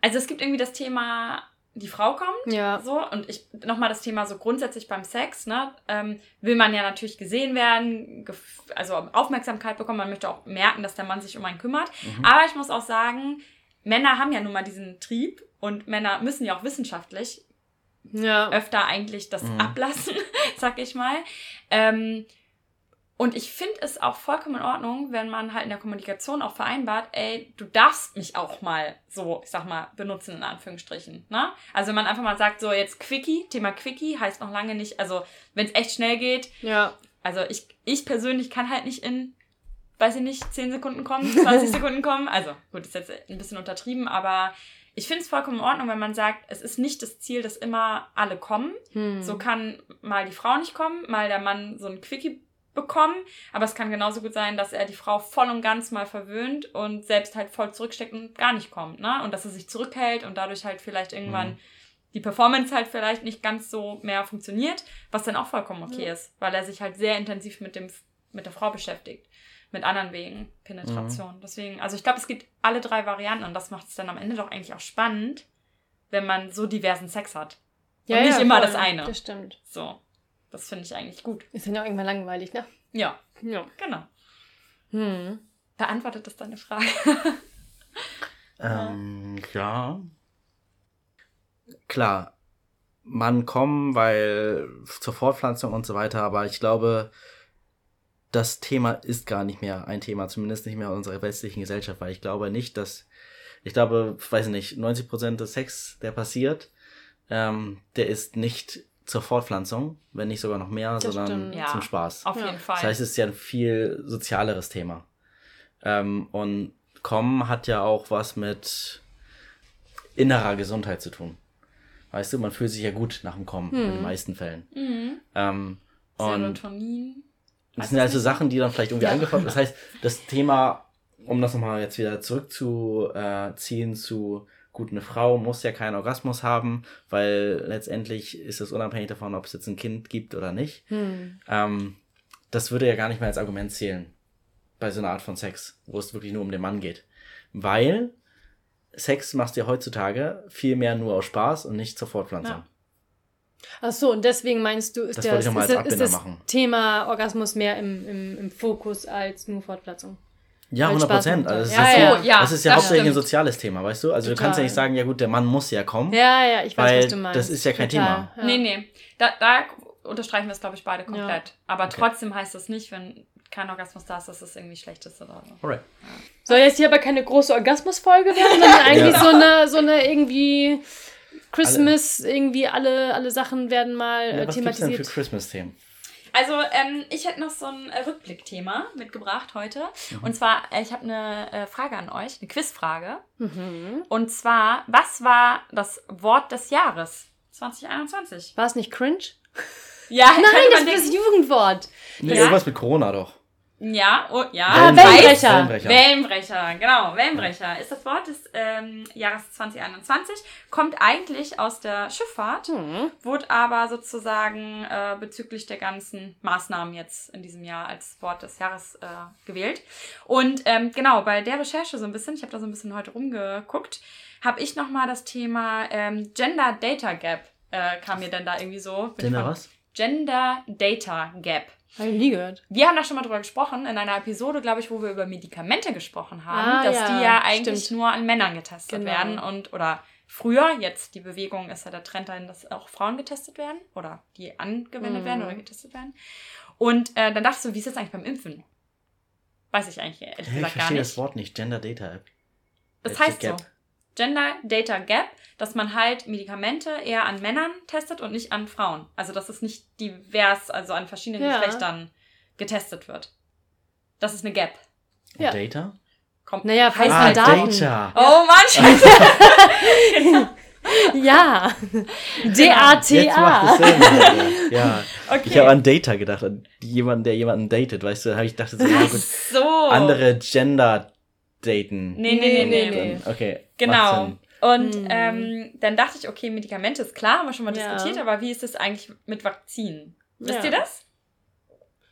also es gibt irgendwie das Thema, die Frau kommt. Ja. So, und ich nochmal das Thema so grundsätzlich beim Sex, ne? Ähm, will man ja natürlich gesehen werden, also Aufmerksamkeit bekommen, man möchte auch merken, dass der Mann sich um einen kümmert. Mhm. Aber ich muss auch sagen, Männer haben ja nun mal diesen Trieb und Männer müssen ja auch wissenschaftlich Ja. öfter eigentlich das Mhm. ablassen, sag ich mal. Ähm, und ich finde es auch vollkommen in Ordnung, wenn man halt in der Kommunikation auch vereinbart, ey, du darfst mich auch mal so, ich sag mal, benutzen in Anführungsstrichen. Ne? Also wenn man einfach mal sagt, so jetzt Quickie, Thema Quickie heißt noch lange nicht, also wenn es echt schnell geht, Ja. also ich, ich persönlich kann halt nicht in, weiß ich nicht, 10 Sekunden kommen, 20 Sekunden kommen. Also gut, ist jetzt ein bisschen untertrieben, aber ich finde es vollkommen in Ordnung, wenn man sagt, es ist nicht das Ziel, dass immer alle kommen. Hm. So kann mal die Frau nicht kommen, mal der Mann so ein Quickie bekommen, aber es kann genauso gut sein, dass er die Frau voll und ganz mal verwöhnt und selbst halt voll zurücksteckt und gar nicht kommt, ne? Und dass er sich zurückhält und dadurch halt vielleicht irgendwann Mhm. die Performance halt vielleicht nicht ganz so mehr funktioniert, was dann auch vollkommen okay ist, weil er sich halt sehr intensiv mit dem mit der Frau beschäftigt, mit anderen Wegen Penetration. Deswegen, also ich glaube, es gibt alle drei Varianten und das macht es dann am Ende doch eigentlich auch spannend, wenn man so diversen Sex hat. ja, und nicht ja, immer voll. das eine. Das stimmt. So, das finde ich eigentlich gut. Ist dann ja auch irgendwann langweilig, ne? Ja, Ja. genau. Hm. Beantwortet das deine Frage? Ähm, ja. Klar, man kommen, weil zur Fortpflanzung und so weiter, aber ich glaube, das Thema ist gar nicht mehr ein Thema, zumindest nicht mehr in unserer westlichen Gesellschaft, weil ich glaube nicht, dass, ich glaube, weiß nicht, 90% des Sex, der passiert, ähm, der ist nicht zur Fortpflanzung, wenn nicht sogar noch mehr, Das sondern stimmt. Ja. zum Spaß. Auf Ja. jeden Fall. Das heißt, es ist ja ein viel sozialeres Thema. Ähm, und Kommen hat ja auch was mit innerer Gesundheit zu tun. Weißt du, man fühlt sich ja gut nach dem Kommen, in den meisten Fällen. mhm. Ähm, und Serotonin. das sind also. Sachen, die dann vielleicht irgendwie Ja. angefangen Das heißt, das Thema, um das nochmal jetzt wieder zurückzuziehen zu gut, eine Frau muss ja keinen Orgasmus haben, weil letztendlich ist es unabhängig davon, ob es jetzt ein Kind gibt oder nicht. Hm. Ähm, das würde ja gar nicht mehr als Argument zählen bei so einer Art von Sex, wo es wirklich nur um den Mann geht. Weil Sex machst du ja heutzutage viel mehr nur aus Spaß und nicht zur Fortpflanzung. Ja. Ach so, und deswegen meinst du, ist, Das ich ist, ist das. Thema Orgasmus mehr im, im, im Fokus als nur Fortpflanzung? Ja, Weil 100 Spaß Prozent. Also das, Ja, ist ja. Oh, ja, das ist ja das hauptsächlich ein stimmt. soziales Thema, weißt du? Also du Total. kannst ja nicht sagen, ja gut, der Mann muss ja kommen. Ja, ja, ich weiß, Weil was du meinst. das ist ja kein Total, Thema. Ja. Nee, nee. Da, da unterstreichen wir es, glaube ich, beide komplett. Aber Okay. trotzdem heißt das nicht, wenn kein Orgasmus da ist, dass es irgendwie schlecht ist oder so. Alright. Soll jetzt hier aber keine große Orgasmusfolge werden, sondern eigentlich Ja. so eine, so eine irgendwie Christmas, irgendwie alle, alle Sachen werden mal Ja, äh, was gibt's denn für thematisiert. Christmas-Themen? Also, ähm, ich hätte noch so ein äh, Rückblickthema mitgebracht heute. Und zwar, äh, ich habe eine äh, Frage an euch, eine Quizfrage. Mhm. Und zwar, was war das Wort des Jahres 2021? War es nicht cringe? Ja, Nein, das ist das. Jugendwort. Nee, Ja. irgendwas mit Corona doch. Ja, oh, ja. Ah, Wellenbrecher. Wellenbrecher. Wellenbrecher. Wellenbrecher, genau, Wellenbrecher ist das Wort des ähm, Jahres 2021. Kommt eigentlich aus der Schifffahrt, Hm. wurde aber sozusagen äh, bezüglich der ganzen Maßnahmen jetzt in diesem Jahr als Wort des Jahres äh, gewählt. Und ähm, genau, bei der Recherche so ein bisschen, ich habe da so ein bisschen heute rumgeguckt, habe ich nochmal das Thema ähm, Gender Data Gap, äh, kam mir dann da irgendwie so. Gender was? Gender Data Gap. Habe ich nie gehört. Wir haben da schon mal drüber gesprochen, in einer Episode, glaube ich, wo wir über Medikamente gesprochen haben, Ah, dass ja, die ja eigentlich stimmt. nur an Männern getestet Genau. werden und oder früher, jetzt die Bewegung ist ja der Trend dahin, dass auch Frauen getestet werden oder die angewendet Mhm. werden oder getestet werden. Und äh, dann dachte ich so, wie ist das eigentlich beim Impfen? Weiß ich eigentlich ehrlich ich gesagt gar verstehe nicht. das Wort nicht. Gender Data App. Das heißt so. Gap. Gender Data Gap, dass man halt Medikamente eher an Männern testet und nicht an Frauen. Also dass es nicht divers, also an verschiedenen Ja. Geschlechtern getestet wird. Das ist eine Gap. Und Ja. Data? Kommt, Naja, heißt Ah, halt Daten. Data. Oh Mann, scheiße. Ja. D-A-T-A. Sinn. ja. Okay. Ich habe an Data gedacht, an jemanden, der jemanden datet, weißt du, habe ich dachte so, so. andere Gender daten. Nee, nee, nee, nee. Nee. Okay. Genau. Und Hm. ähm, dann dachte ich, okay, Medikamente ist klar, haben wir schon mal Ja. diskutiert, aber wie ist es eigentlich mit Vakzinen? Wisst Ja. ihr das?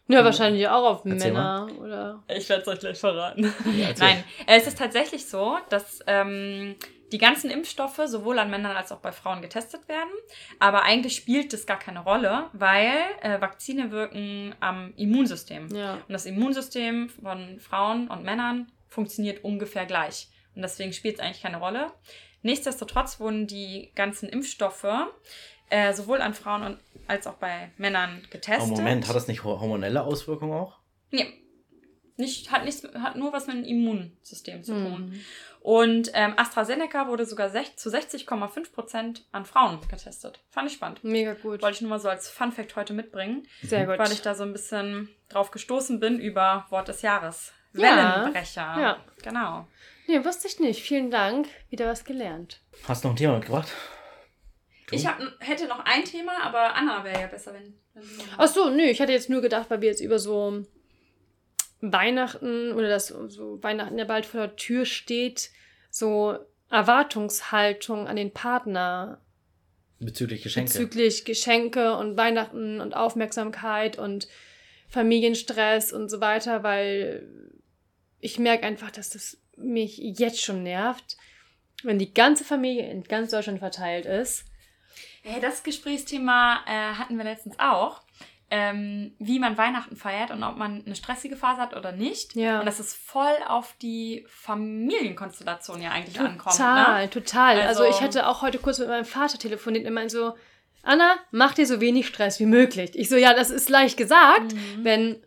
Ja, wahrscheinlich auch auf Erzähl Männer, oder? Ich werde es euch gleich verraten. Ja. Nein, äh, es ist tatsächlich so, dass ähm, die ganzen Impfstoffe sowohl an Männern als auch bei Frauen getestet werden. Aber eigentlich spielt das gar keine Rolle, weil äh, Vakzine wirken am Immunsystem. Ja. Und das Immunsystem von Frauen und Männern funktioniert ungefähr gleich. Und deswegen spielt es eigentlich keine Rolle. Nichtsdestotrotz wurden die ganzen Impfstoffe äh, sowohl an Frauen und, als auch bei Männern getestet. Moment, hat das nicht ho- hormonelle Auswirkungen auch? Nee. Nicht, hat, nichts, hat nur was mit dem Immunsystem zu tun. Hm. Und ähm, AstraZeneca wurde sogar sech, zu 60,5 Prozent an Frauen getestet. Fand ich spannend. Mega gut. Wollte ich nur mal so als Fun Fact heute mitbringen, Sehr gut. weil ich da so ein bisschen drauf gestoßen bin über Wort des Jahres. Ja. Wellenbrecher. Ja. Genau. Nee, wusste ich nicht. Vielen Dank. Wieder was gelernt. Hast du noch ein Thema mitgebracht? Du? Ich hab, hätte noch ein Thema, aber Anna wäre ja besser, wenn. wenn sie noch- Ach so, nö, ich hatte jetzt nur gedacht, weil wir jetzt über so Weihnachten oder das so Weihnachten ja bald vor der Tür steht, so Erwartungshaltung an den Partner Bezüglich Geschenke. bezüglich Geschenke und Weihnachten und Aufmerksamkeit und Familienstress und so weiter, weil ich merke einfach, dass das mich jetzt schon nervt, wenn die ganze Familie in ganz Deutschland verteilt ist. Hey, das Gesprächsthema äh, hatten wir letztens auch. Ähm, wie man Weihnachten feiert und ob man eine stressige Phase hat oder nicht. Ja. Und dass es voll auf die Familienkonstellation ja eigentlich ankommt. Total, Ne? total. Also, Also- ich hatte auch heute kurz mit meinem Vater telefoniert und meinte so, Anna, mach dir so wenig Stress wie möglich. Ich so, ja, das ist leicht gesagt, Mhm. wenn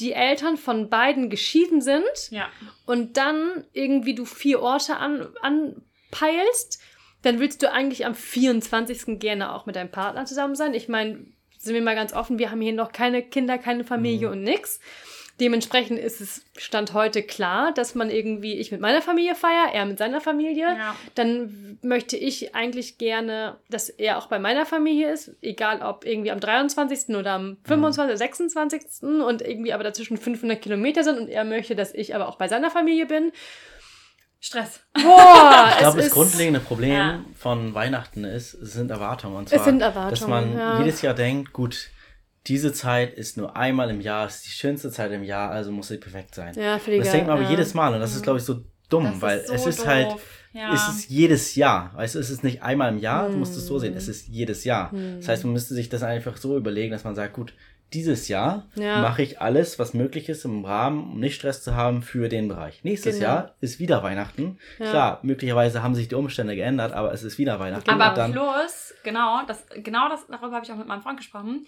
die Eltern von beiden geschieden sind Ja. und dann irgendwie du vier Orte an, anpeilst, dann willst du eigentlich am 24. gerne auch mit deinem Partner zusammen sein. Ich meine, sind wir mal ganz offen, wir haben hier noch keine Kinder, keine Familie Mhm. und nix. Dementsprechend ist es Stand heute klar, dass man irgendwie, ich mit meiner Familie feier, er mit seiner Familie. ja. Dann möchte ich eigentlich gerne, dass er auch bei meiner Familie ist, egal ob irgendwie am 23. oder am 25. oder 26. und irgendwie aber dazwischen 500 Kilometer sind und er möchte, dass ich aber auch bei seiner Familie bin. Stress. Boah, Ich glaube, das grundlegende Problem Ja. von Weihnachten ist, es sind Erwartungen. Und zwar, Es sind Erwartungen, dass man ja. jedes Jahr denkt, gut, diese Zeit ist nur einmal im Jahr, ist die schönste Zeit im Jahr, also muss sie perfekt sein. Ja, für die das denkt man aber ja. jedes Mal und das ist, glaube ich, so dumm, Das ist weil so es ist doof. halt, Ja. es ist jedes Jahr. Weißt du, es ist nicht einmal im Jahr, du musst es so Hm. sehen, es ist jedes Jahr. Das heißt, man müsste sich das einfach so überlegen, dass man sagt, gut, dieses Jahr Ja. mache ich alles, was möglich ist im Rahmen, um nicht Stress zu haben für den Bereich. Nächstes Genau. Jahr ist wieder Weihnachten. Ja. Klar, möglicherweise haben sich die Umstände geändert, aber es ist wieder Weihnachten. Aber Und dann, plus, genau, das, genau das, darüber habe ich auch mit meinem Freund gesprochen.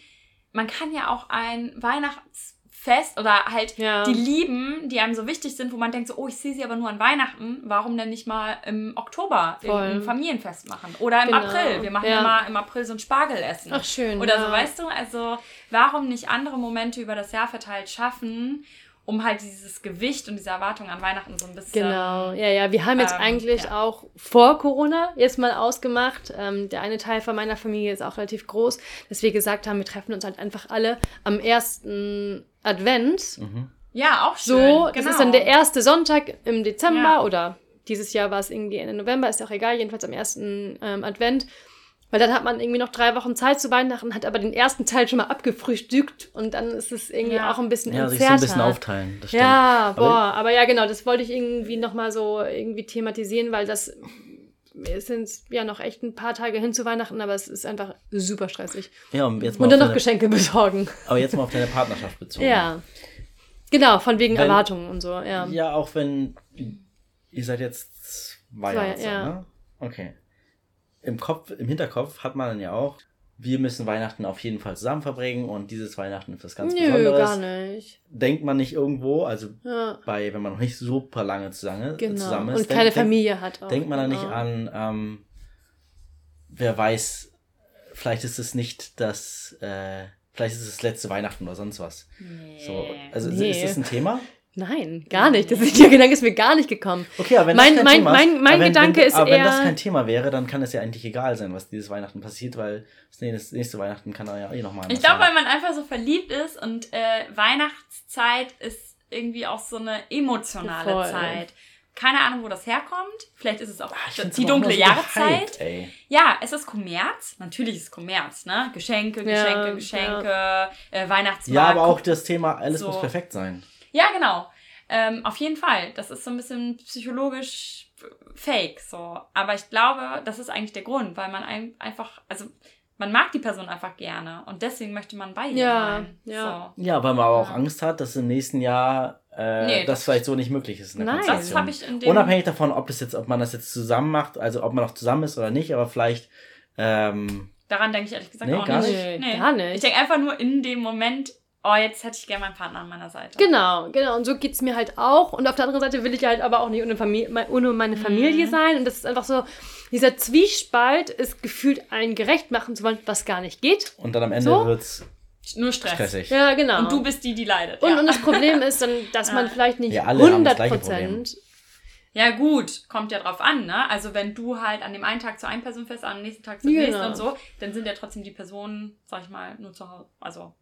Man kann ja auch ein Weihnachtsfest oder halt Ja. die Lieben, die einem so wichtig sind, wo man denkt so, oh, ich sehe sie aber nur an Weihnachten, warum denn nicht mal im Oktober ein Familienfest machen? Oder im Genau. April. Wir machen ja. Mal im April so ein Spargelessen. Ach, schön. Oder ja. so, weißt du? Also, warum nicht andere Momente über das Jahr verteilt schaffen, um halt dieses Gewicht und diese Erwartung an Weihnachten so ein bisschen. Genau, ja, ja. Wir haben jetzt Ähm, eigentlich ja. auch vor Corona jetzt mal ausgemacht. Ähm, der eine Teil von meiner Familie ist auch relativ groß, dass wir gesagt haben, wir treffen uns halt einfach alle am ersten Advent. mhm. Ja, auch schön. So, genau. das ist dann der erste Sonntag im Dezember Ja. oder dieses Jahr war es irgendwie Ende November, ist ja auch egal, jedenfalls am ersten ähm, Advent. Weil dann hat man irgendwie noch drei Wochen Zeit zu Weihnachten, hat aber den ersten Teil schon mal abgefrühstückt und dann ist es irgendwie Ja. auch ein bisschen ja, sich so ein bisschen aufteilen. Das stimmt. Ja, Aber- boah, aber, ja, genau, das wollte ich irgendwie nochmal so irgendwie thematisieren, weil das es sind ja noch echt ein paar Tage hin zu Weihnachten, aber es ist einfach super stressig. Ja, und jetzt mal Und dann noch deine, Geschenke besorgen. aber jetzt mal auf deine Partnerschaft bezogen. Ja. Genau, von wegen Wenn- Erwartungen und so, ja. Ja, auch wenn ihr seid jetzt zwei Jahre, Zwei, ja. ne? Okay. Im Kopf, im Hinterkopf hat man dann ja auch, wir müssen Weihnachten auf jeden Fall zusammen verbringen und dieses Weihnachten ist was ganz Nö, Besonderes. gar nicht. Denkt man nicht irgendwo, also Ja, bei, wenn man noch nicht super lange zusammen, genau. zusammen ist, Und keine denkt, Familie hat auch. denkt man da nicht genau. an, ähm, wer weiß, vielleicht ist es nicht das, äh, vielleicht ist es das letzte Weihnachten oder sonst was. Nee. So, also Nee. ist das ein Thema? Nein, gar nicht. Das ist, der Gedanke ist mir gar nicht gekommen. Okay, aber wenn Mein- das kein mein- Thema mein- ist, mein aber wenn, Gedanke wenn, ist aber wenn das eher- kein Thema wäre, dann kann es ja eigentlich egal sein, was dieses Weihnachten passiert, weil das nächste, Weihnachten kann er ja eh nochmal Ich glaube, weil man einfach so verliebt ist und äh, Weihnachtszeit ist irgendwie auch so eine emotionale Voll. Zeit. Keine Ahnung, wo das herkommt. Vielleicht ist es auch Ah, Ich find's die dunkle Jahreszeit. Ja, es ist Kommerz. Natürlich ist es Kommerz, ne? Geschenke, Ja, Geschenke, Geschenke, äh, Weihnachtsmarkt. Ja, aber auch das Thema, alles So. muss perfekt sein. Ja, genau. Ähm, auf jeden Fall. Das ist so ein bisschen psychologisch fake, so. Aber ich glaube, das ist eigentlich der Grund, weil man ein, einfach, also man mag die Person einfach gerne und deswegen möchte man bei ihr Ja, sein. ja. So. Ja, weil man aber auch Ja. Angst hat, dass im nächsten Jahr äh, Nee, das, das- vielleicht so nicht möglich ist. In der Nein. Das habe ich in dem. Unabhängig davon, ob es jetzt, ob man das jetzt zusammen macht, also ob man noch zusammen ist oder nicht, aber vielleicht ähm, Daran denke ich ehrlich gesagt Nee, auch gar nicht. nicht. Gar nicht. Ich denke einfach nur in dem Moment, oh, jetzt hätte ich gerne meinen Partner an meiner Seite. Genau, genau. Und so geht es mir halt auch. Und auf der anderen Seite will ich halt aber auch nicht ohne, Familie, ohne meine Familie Mhm. sein. Und das ist einfach so, dieser Zwiespalt ist gefühlt allen gerecht machen zu wollen, was gar nicht geht. und dann am Ende So? wird's Nur Stress. stressig. Ja, genau. Und du bist die, die leidet. und, ja. und das Problem ist dann, dass man Ja. vielleicht nicht Wir alle haben das 100 gleiche Prozent. Ja, gut, kommt ja drauf an, ne? Also, wenn du halt an dem einen Tag zu einer Person fährst, am nächsten Tag zur Genau. nächsten und so, dann sind ja trotzdem die Personen, sag ich mal, nur zu Hause. Also,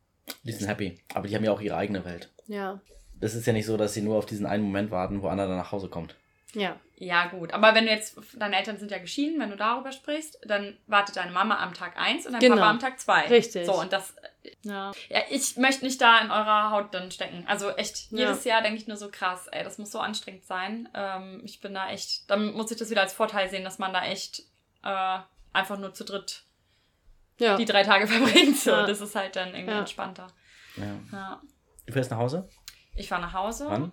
Die sind happy. Aber die haben ja auch ihre eigene Welt. Ja, Das ist ja nicht so, dass sie nur auf diesen einen Moment warten, wo Anna dann nach Hause kommt. ja. ja, gut. Aber wenn du jetzt, deine Eltern sind ja geschieden, wenn du darüber sprichst, dann wartet deine Mama am Tag 1 und dein Genau. Papa am Tag 2. Richtig. So, und das, ja. ja, ich möchte nicht da in eurer Haut dann stecken. Also, echt, Ja. jedes Jahr denke ich nur so krass, ey, das muss so anstrengend sein. Ähm, ich bin da echt, dann muss ich das wieder als Vorteil sehen, dass man da echt äh, einfach nur zu dritt ja. die drei Tage verbringt. So. Ja. Das ist halt dann irgendwie Ja. entspannter. Ja. Ja. Du fährst nach Hause? Ich fahre nach Hause Wann?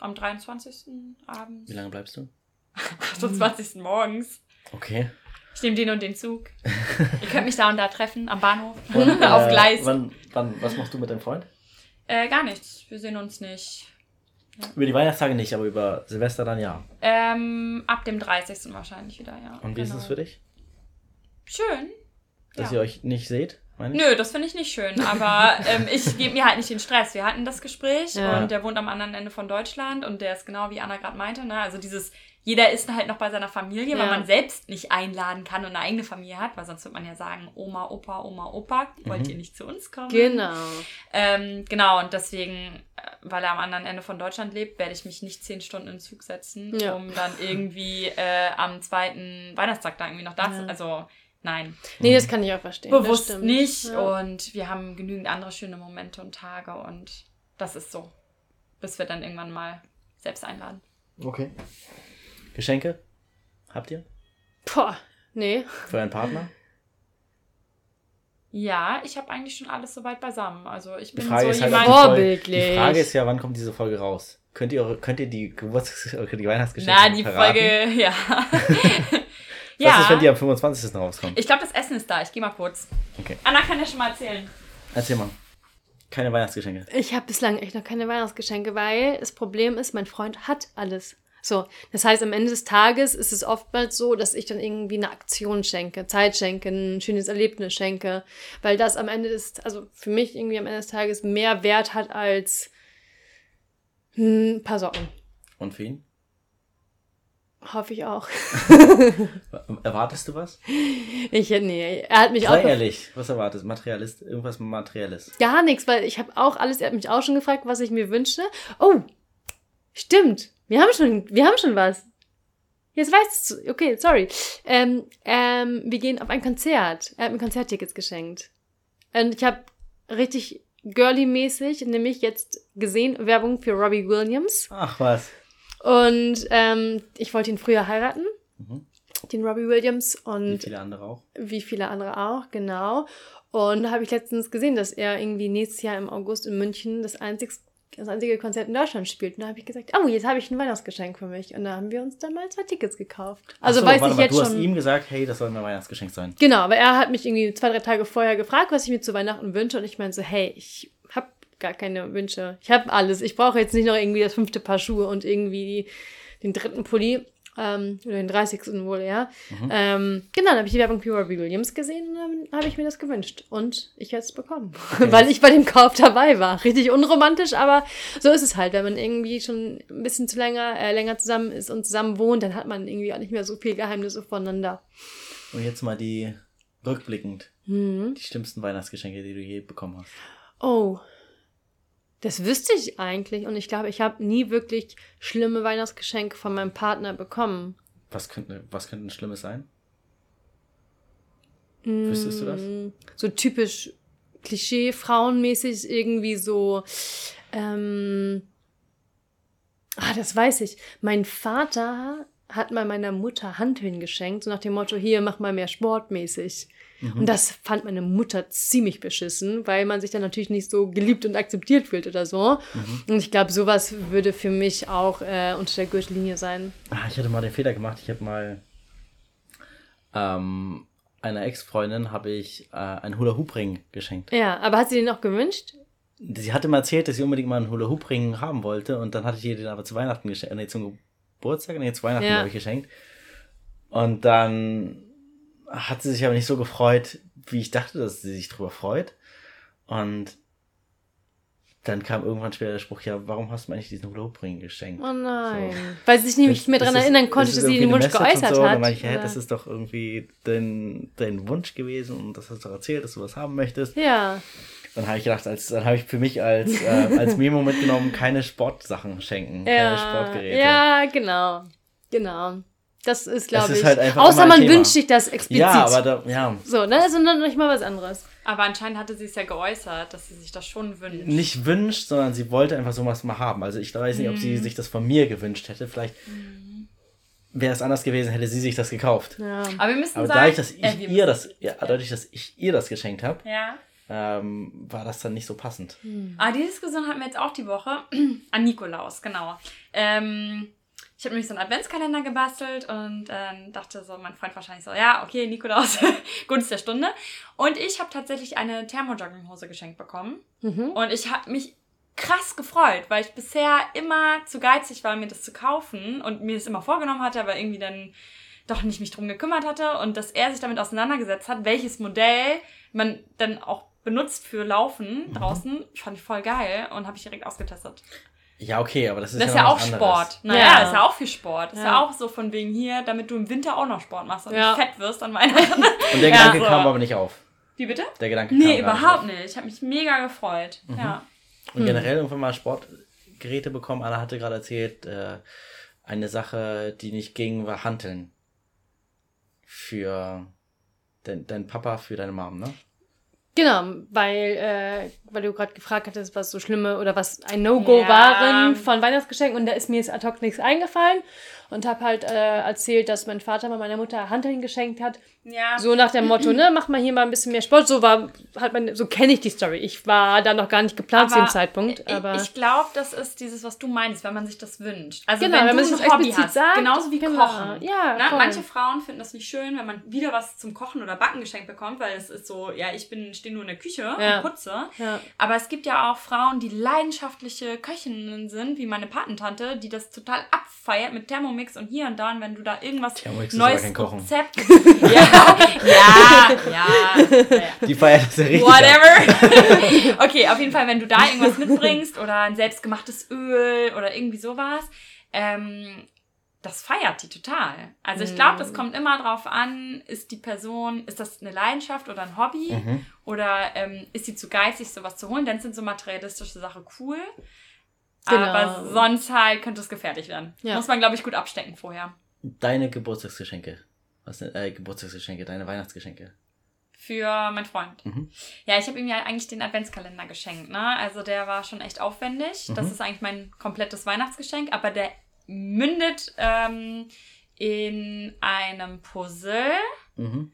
am 23. abends, Wie lange bleibst du? 28. morgens. Okay. Ich nehme den und den Zug. Ihr könnt mich da und da treffen, am Bahnhof, Und, auf äh, Gleis. Wann, wann, was machst du mit deinem Freund? Äh, gar nichts. Wir sehen uns nicht. Über die Weihnachtstage nicht, aber über Silvester dann ja. Ähm, ab dem 30. wahrscheinlich wieder, ja. Und wie ist Genau. es für dich? Schön. Dass Ja. ihr euch nicht seht? Nö, das finde ich nicht schön, aber ähm, ich gebe mir halt nicht den Stress. Wir hatten das Gespräch Ja. und der wohnt am anderen Ende von Deutschland und der ist genau wie Anna gerade meinte, ne? also dieses, jeder ist halt noch bei seiner Familie, weil Ja. man selbst nicht einladen kann und eine eigene Familie hat, weil sonst wird man ja sagen, Oma, Opa, Oma, Opa, wollt Mhm. ihr nicht zu uns kommen? Genau. Ähm, genau, und deswegen, äh, weil er am anderen Ende von Deutschland lebt, werde ich mich nicht zehn Stunden in den Zug setzen, Ja. um dann irgendwie äh, am zweiten Weihnachtstag da irgendwie noch da zu, Ja. also nein Nee, das kann ich auch verstehen. bewusst nicht. Ja. Und wir haben genügend andere schöne Momente und Tage und das ist so. Bis wir dann irgendwann mal selbst einladen. Okay. Geschenke? Habt ihr? Boah, nee. Für einen Partner? Ja, ich habe eigentlich schon alles soweit beisammen. Also ich bin Frage, so ist halt, jemand. Folge, Vorbildlich. die Frage ist ja, wann kommt diese Folge raus? Könnt ihr, eure- könnt ihr die Geburtstags- oder die Weihnachtsgeschenke Na, die verraten? Folge, ja. Was ist, wenn die ja. am 25. rauskommt? Ich glaube, das Essen ist da. Ich gehe mal kurz. Okay. Anna kann ja schon mal erzählen. Erzähl mal. Keine Weihnachtsgeschenke. Ich habe bislang echt noch keine Weihnachtsgeschenke, weil das Problem ist, mein Freund hat alles. So, das heißt, am Ende des Tages ist es oftmals so, dass ich dann irgendwie eine Aktion schenke, Zeit schenke, ein schönes Erlebnis schenke, weil das am Ende ist, also für mich irgendwie am Ende des Tages mehr Wert hat als ein paar Socken. Und für ihn? Hoffe ich auch. Erwartest du was? Ich, nee, er hat mich Sei auch ehrlich. Was erwartest? Materialist? Irgendwas Materielles? Gar nichts, weil ich habe auch alles, er hat mich auch schon gefragt, was ich mir wünsche. Oh, stimmt. Wir haben schon, wir haben schon was. Jetzt weißt du, okay, sorry. Ähm, ähm, wir gehen auf ein Konzert. Er hat mir Konzerttickets geschenkt. Und ich habe richtig girly-mäßig, nämlich jetzt gesehen, Werbung für Robbie Williams. Ach was. Und ähm, ich wollte ihn früher heiraten, Mhm. den Robbie Williams. Wie Und viele andere auch. wie viele andere auch, genau. Und da habe ich letztens gesehen, dass er irgendwie nächstes Jahr im August in München das einzig das einzige Konzert in Deutschland spielt. Und da habe ich gesagt, oh, jetzt habe ich ein Weihnachtsgeschenk für mich. Und da haben wir uns dann mal zwei Tickets gekauft. Also so, weiß warte ich jetzt du hast schon. ihm gesagt, hey, das soll mein Weihnachtsgeschenk sein. Genau, aber er hat mich irgendwie zwei, drei Tage vorher gefragt, was ich mir zu Weihnachten wünsche. Und ich meinte so, hey, ich gar keine Wünsche. Ich habe alles. Ich brauche jetzt nicht noch irgendwie das fünfte Paar Schuhe und irgendwie den dritten Pulli. Ähm, oder den 30. wohl, ja. Ähm, genau, dann habe ich die Werbung für Robbie Williams gesehen und dann habe ich mir das gewünscht. Und ich werde es bekommen. Weil ich bei dem Kauf dabei war. Richtig unromantisch, aber so ist es halt. Wenn man irgendwie schon ein bisschen zu länger, äh, länger zusammen ist und zusammen wohnt, dann hat man irgendwie auch nicht mehr so viel Geheimnisse voneinander. Und jetzt mal die rückblickend, Mhm. die schlimmsten Weihnachtsgeschenke, die du je bekommen hast. Oh, das wüsste ich eigentlich. Und ich glaube, ich habe nie wirklich schlimme Weihnachtsgeschenke von meinem Partner bekommen. Was könnte, was könnte ein Schlimmes sein? Wüsstest du das? Mm, So typisch Klischee, frauenmäßig irgendwie so. Ähm, ah, das weiß ich. Mein Vater hat mal meiner Mutter Hanteln geschenkt, so nach dem Motto, hier, mach mal mehr sportmäßig. Und das fand meine Mutter ziemlich beschissen, weil man sich dann natürlich nicht so geliebt und akzeptiert fühlt oder so. Und ich glaube, sowas würde für mich auch äh, unter der Gürtellinie sein. Ah, ich hatte mal den Fehler gemacht. Ich habe mal ähm, einer Ex-Freundin habe ich äh, einen Hula-Hoop-Ring geschenkt. Ja, aber hat sie den auch gewünscht? Sie hatte mal erzählt, dass sie unbedingt mal einen Hula-Hoop-Ring haben wollte und dann hatte ich ihr den aber zu Weihnachten geschenkt. Nee, zum Geburtstag, nee, zu Weihnachten Ja. habe ich geschenkt. Und dann hat sie sich aber nicht so gefreut, wie ich dachte, dass sie sich drüber freut. Und dann kam irgendwann später der Spruch, ja, warum hast du mir eigentlich diesen Hula-Hoop-Ring geschenkt? Oh nein. Weil sie sich nämlich nicht mehr daran erinnern konnte, dass sie den Wunsch geäußert und so. Und hat. Dann meine ich, Ja. das ist doch irgendwie dein, dein Wunsch gewesen und das hast du erzählt, dass du was haben möchtest. ja. Dann habe ich gedacht, als, dann habe ich für mich als, äh, als Memo mitgenommen, keine Sportsachen schenken, keine Ja, Sportgeräte. ja, genau. Genau. Das ist, glaube ich. halt einfach Außer immer ein man Thema. wünscht sich das explizit. Ja, aber da, ja, so, ne? Also noch nicht mal was anderes. Aber anscheinend hatte sie es ja geäußert, dass sie sich das schon wünscht. nicht wünscht, sondern sie wollte einfach sowas mal haben. Also ich weiß nicht, ob Mhm. sie sich das von mir gewünscht hätte. Vielleicht wäre es anders gewesen, hätte sie sich das gekauft. Ja. Aber wir müssen Aber sagen, dadurch, dass ich äh, ihr das, ja, dadurch, dass ich ihr das geschenkt habe, Ja. ähm, war das dann nicht so passend. Ah, die Diskussion hatten wir jetzt auch die Woche. An Nikolaus, genau. Ähm, ich habe nämlich so einen Adventskalender gebastelt und ähm, dachte so, mein Freund wahrscheinlich so, ja, okay, Nikolaus, Gunst der Stunde. Und ich habe tatsächlich eine Thermojogginghose geschenkt bekommen. Mhm. Und ich habe mich krass gefreut, weil ich bisher immer zu geizig war, mir das zu kaufen und mir das immer vorgenommen hatte, aber irgendwie dann doch nicht mich drum gekümmert hatte und dass er sich damit auseinandergesetzt hat, welches Modell man dann auch benutzt für Laufen draußen, fand ich voll geil und habe ich direkt ausgetestet. Ja, okay, aber das ist Das ist ja, ja auch. Sport. Naja, Ja. ist ja auch viel Sport. Ist ja. Ja. auch so von wegen hier, damit du im Winter auch noch Sport machst und Ja. nicht fett wirst an Weihnachten. Und der Ja, Gedanke so. kam aber nicht auf. Wie bitte? Der Gedanke kam Nee, überhaupt nicht. nicht. Ich habe mich mega gefreut. Mhm. Ja. Und generell irgendwann mal Sportgeräte bekommen. Anna hatte gerade erzählt, äh, eine Sache, die nicht ging, war Hanteln. Für dein, dein Papa, für deine Mom, ne? Genau, weil, äh, weil du gerade gefragt hattest, was so schlimme oder was ein No-Go Ja. waren von Weihnachtsgeschenken und da ist mir jetzt ad hoc nichts eingefallen und habe halt äh, erzählt, dass mein Vater mal meiner Mutter Hanteln geschenkt hat. Ja. So nach dem Motto, ne, mach mal hier mal ein bisschen mehr Sport. So war halt meine, so kenne ich die Story. Ich war da noch gar nicht geplant zu dem Zeitpunkt, ich- aber Ich, glaube, das ist dieses, was du meinst, wenn man sich das wünscht. Also Genau, wenn, wenn man sich ein das Hobby explizit hast, sagt, genauso wie genau. Kochen. Ja, Na, manche Frauen finden das nicht schön, wenn man wieder was zum Kochen oder Backen geschenkt bekommt, weil es ist so, ja, ich bin stehe nur in der Küche Ja. und putze. Ja. Aber es gibt ja auch Frauen, die leidenschaftliche Köchinnen sind, wie meine Patentante, die das total abfeiert mit Thermomix und hier und da. Und wenn du da irgendwas Thermomix neues. Rezept. ja, ja, ja, ja. Die feiert das ja richtig. Whatever. okay, auf jeden Fall, wenn du da irgendwas mitbringst oder ein selbstgemachtes Öl oder irgendwie sowas, ähm, das feiert die total. Also ich glaube, das kommt immer drauf an, ist die Person, ist das eine Leidenschaft oder ein Hobby Mhm. oder ähm, ist sie zu geizig, sowas zu holen, dann sind so materialistische Sachen cool. Genau. Aber sonst halt könnte es gefährlich werden. Ja. Muss man, glaube ich, gut abstecken vorher. Deine Geburtstagsgeschenke. Was sind, äh, Geburtstagsgeschenke, deine Weihnachtsgeschenke. Für meinen Freund. Mhm. Ja, ich habe ihm ja eigentlich den Adventskalender geschenkt, ne? Also der war schon echt aufwendig. Das Mhm. ist eigentlich mein komplettes Weihnachtsgeschenk, aber der mündet ähm, in einem Puzzle Mhm.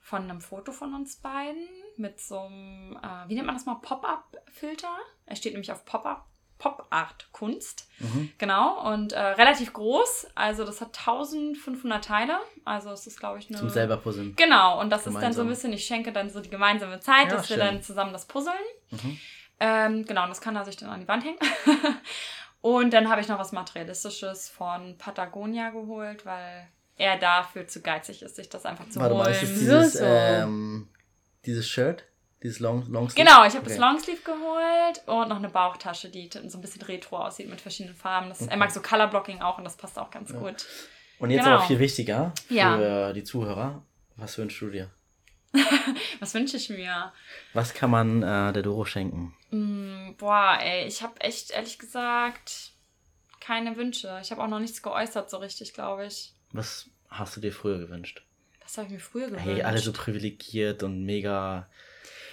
von einem Foto von uns beiden mit so einem, äh, wie nennt man das mal, Pop-up-Filter. Er steht nämlich auf Pop-up. Pop Art Kunst. Mhm. Genau, und äh, relativ groß. Also das hat 1500 Teile. Also es ist, glaube ich, eine... Zum selber puzzeln. Genau, und das ist dann so Gemeinsam. ein bisschen, ich schenke dann so die gemeinsame Zeit, Ja, dass wir schön. dann zusammen das puzzeln. Mhm. Ähm, genau, und das kann er sich dann an die Wand hängen. und dann habe ich noch was Materialistisches von Patagonia geholt, weil er dafür zu geizig ist, sich das einfach zu Warte holen. mal, ist es dieses, So. ähm, dieses Shirt? Dieses Long, Long Sleeve? Genau, ich habe Okay. das Longsleeve geholt und noch eine Bauchtasche, die so ein bisschen retro aussieht mit verschiedenen Farben. Das, Er Okay. mag so Colorblocking auch und das passt auch ganz Ja. gut. Und jetzt Genau. aber viel wichtiger für Ja. die Zuhörer. Was wünschst du dir? Was wünsche ich mir? Was kann man äh, der Doro schenken? Mm, boah, ey, ich habe echt ehrlich gesagt keine Wünsche. Ich habe auch noch nichts geäußert so richtig, glaube ich. Was hast du dir früher gewünscht? Das habe ich mir früher gewünscht. Hey, alle so privilegiert und mega.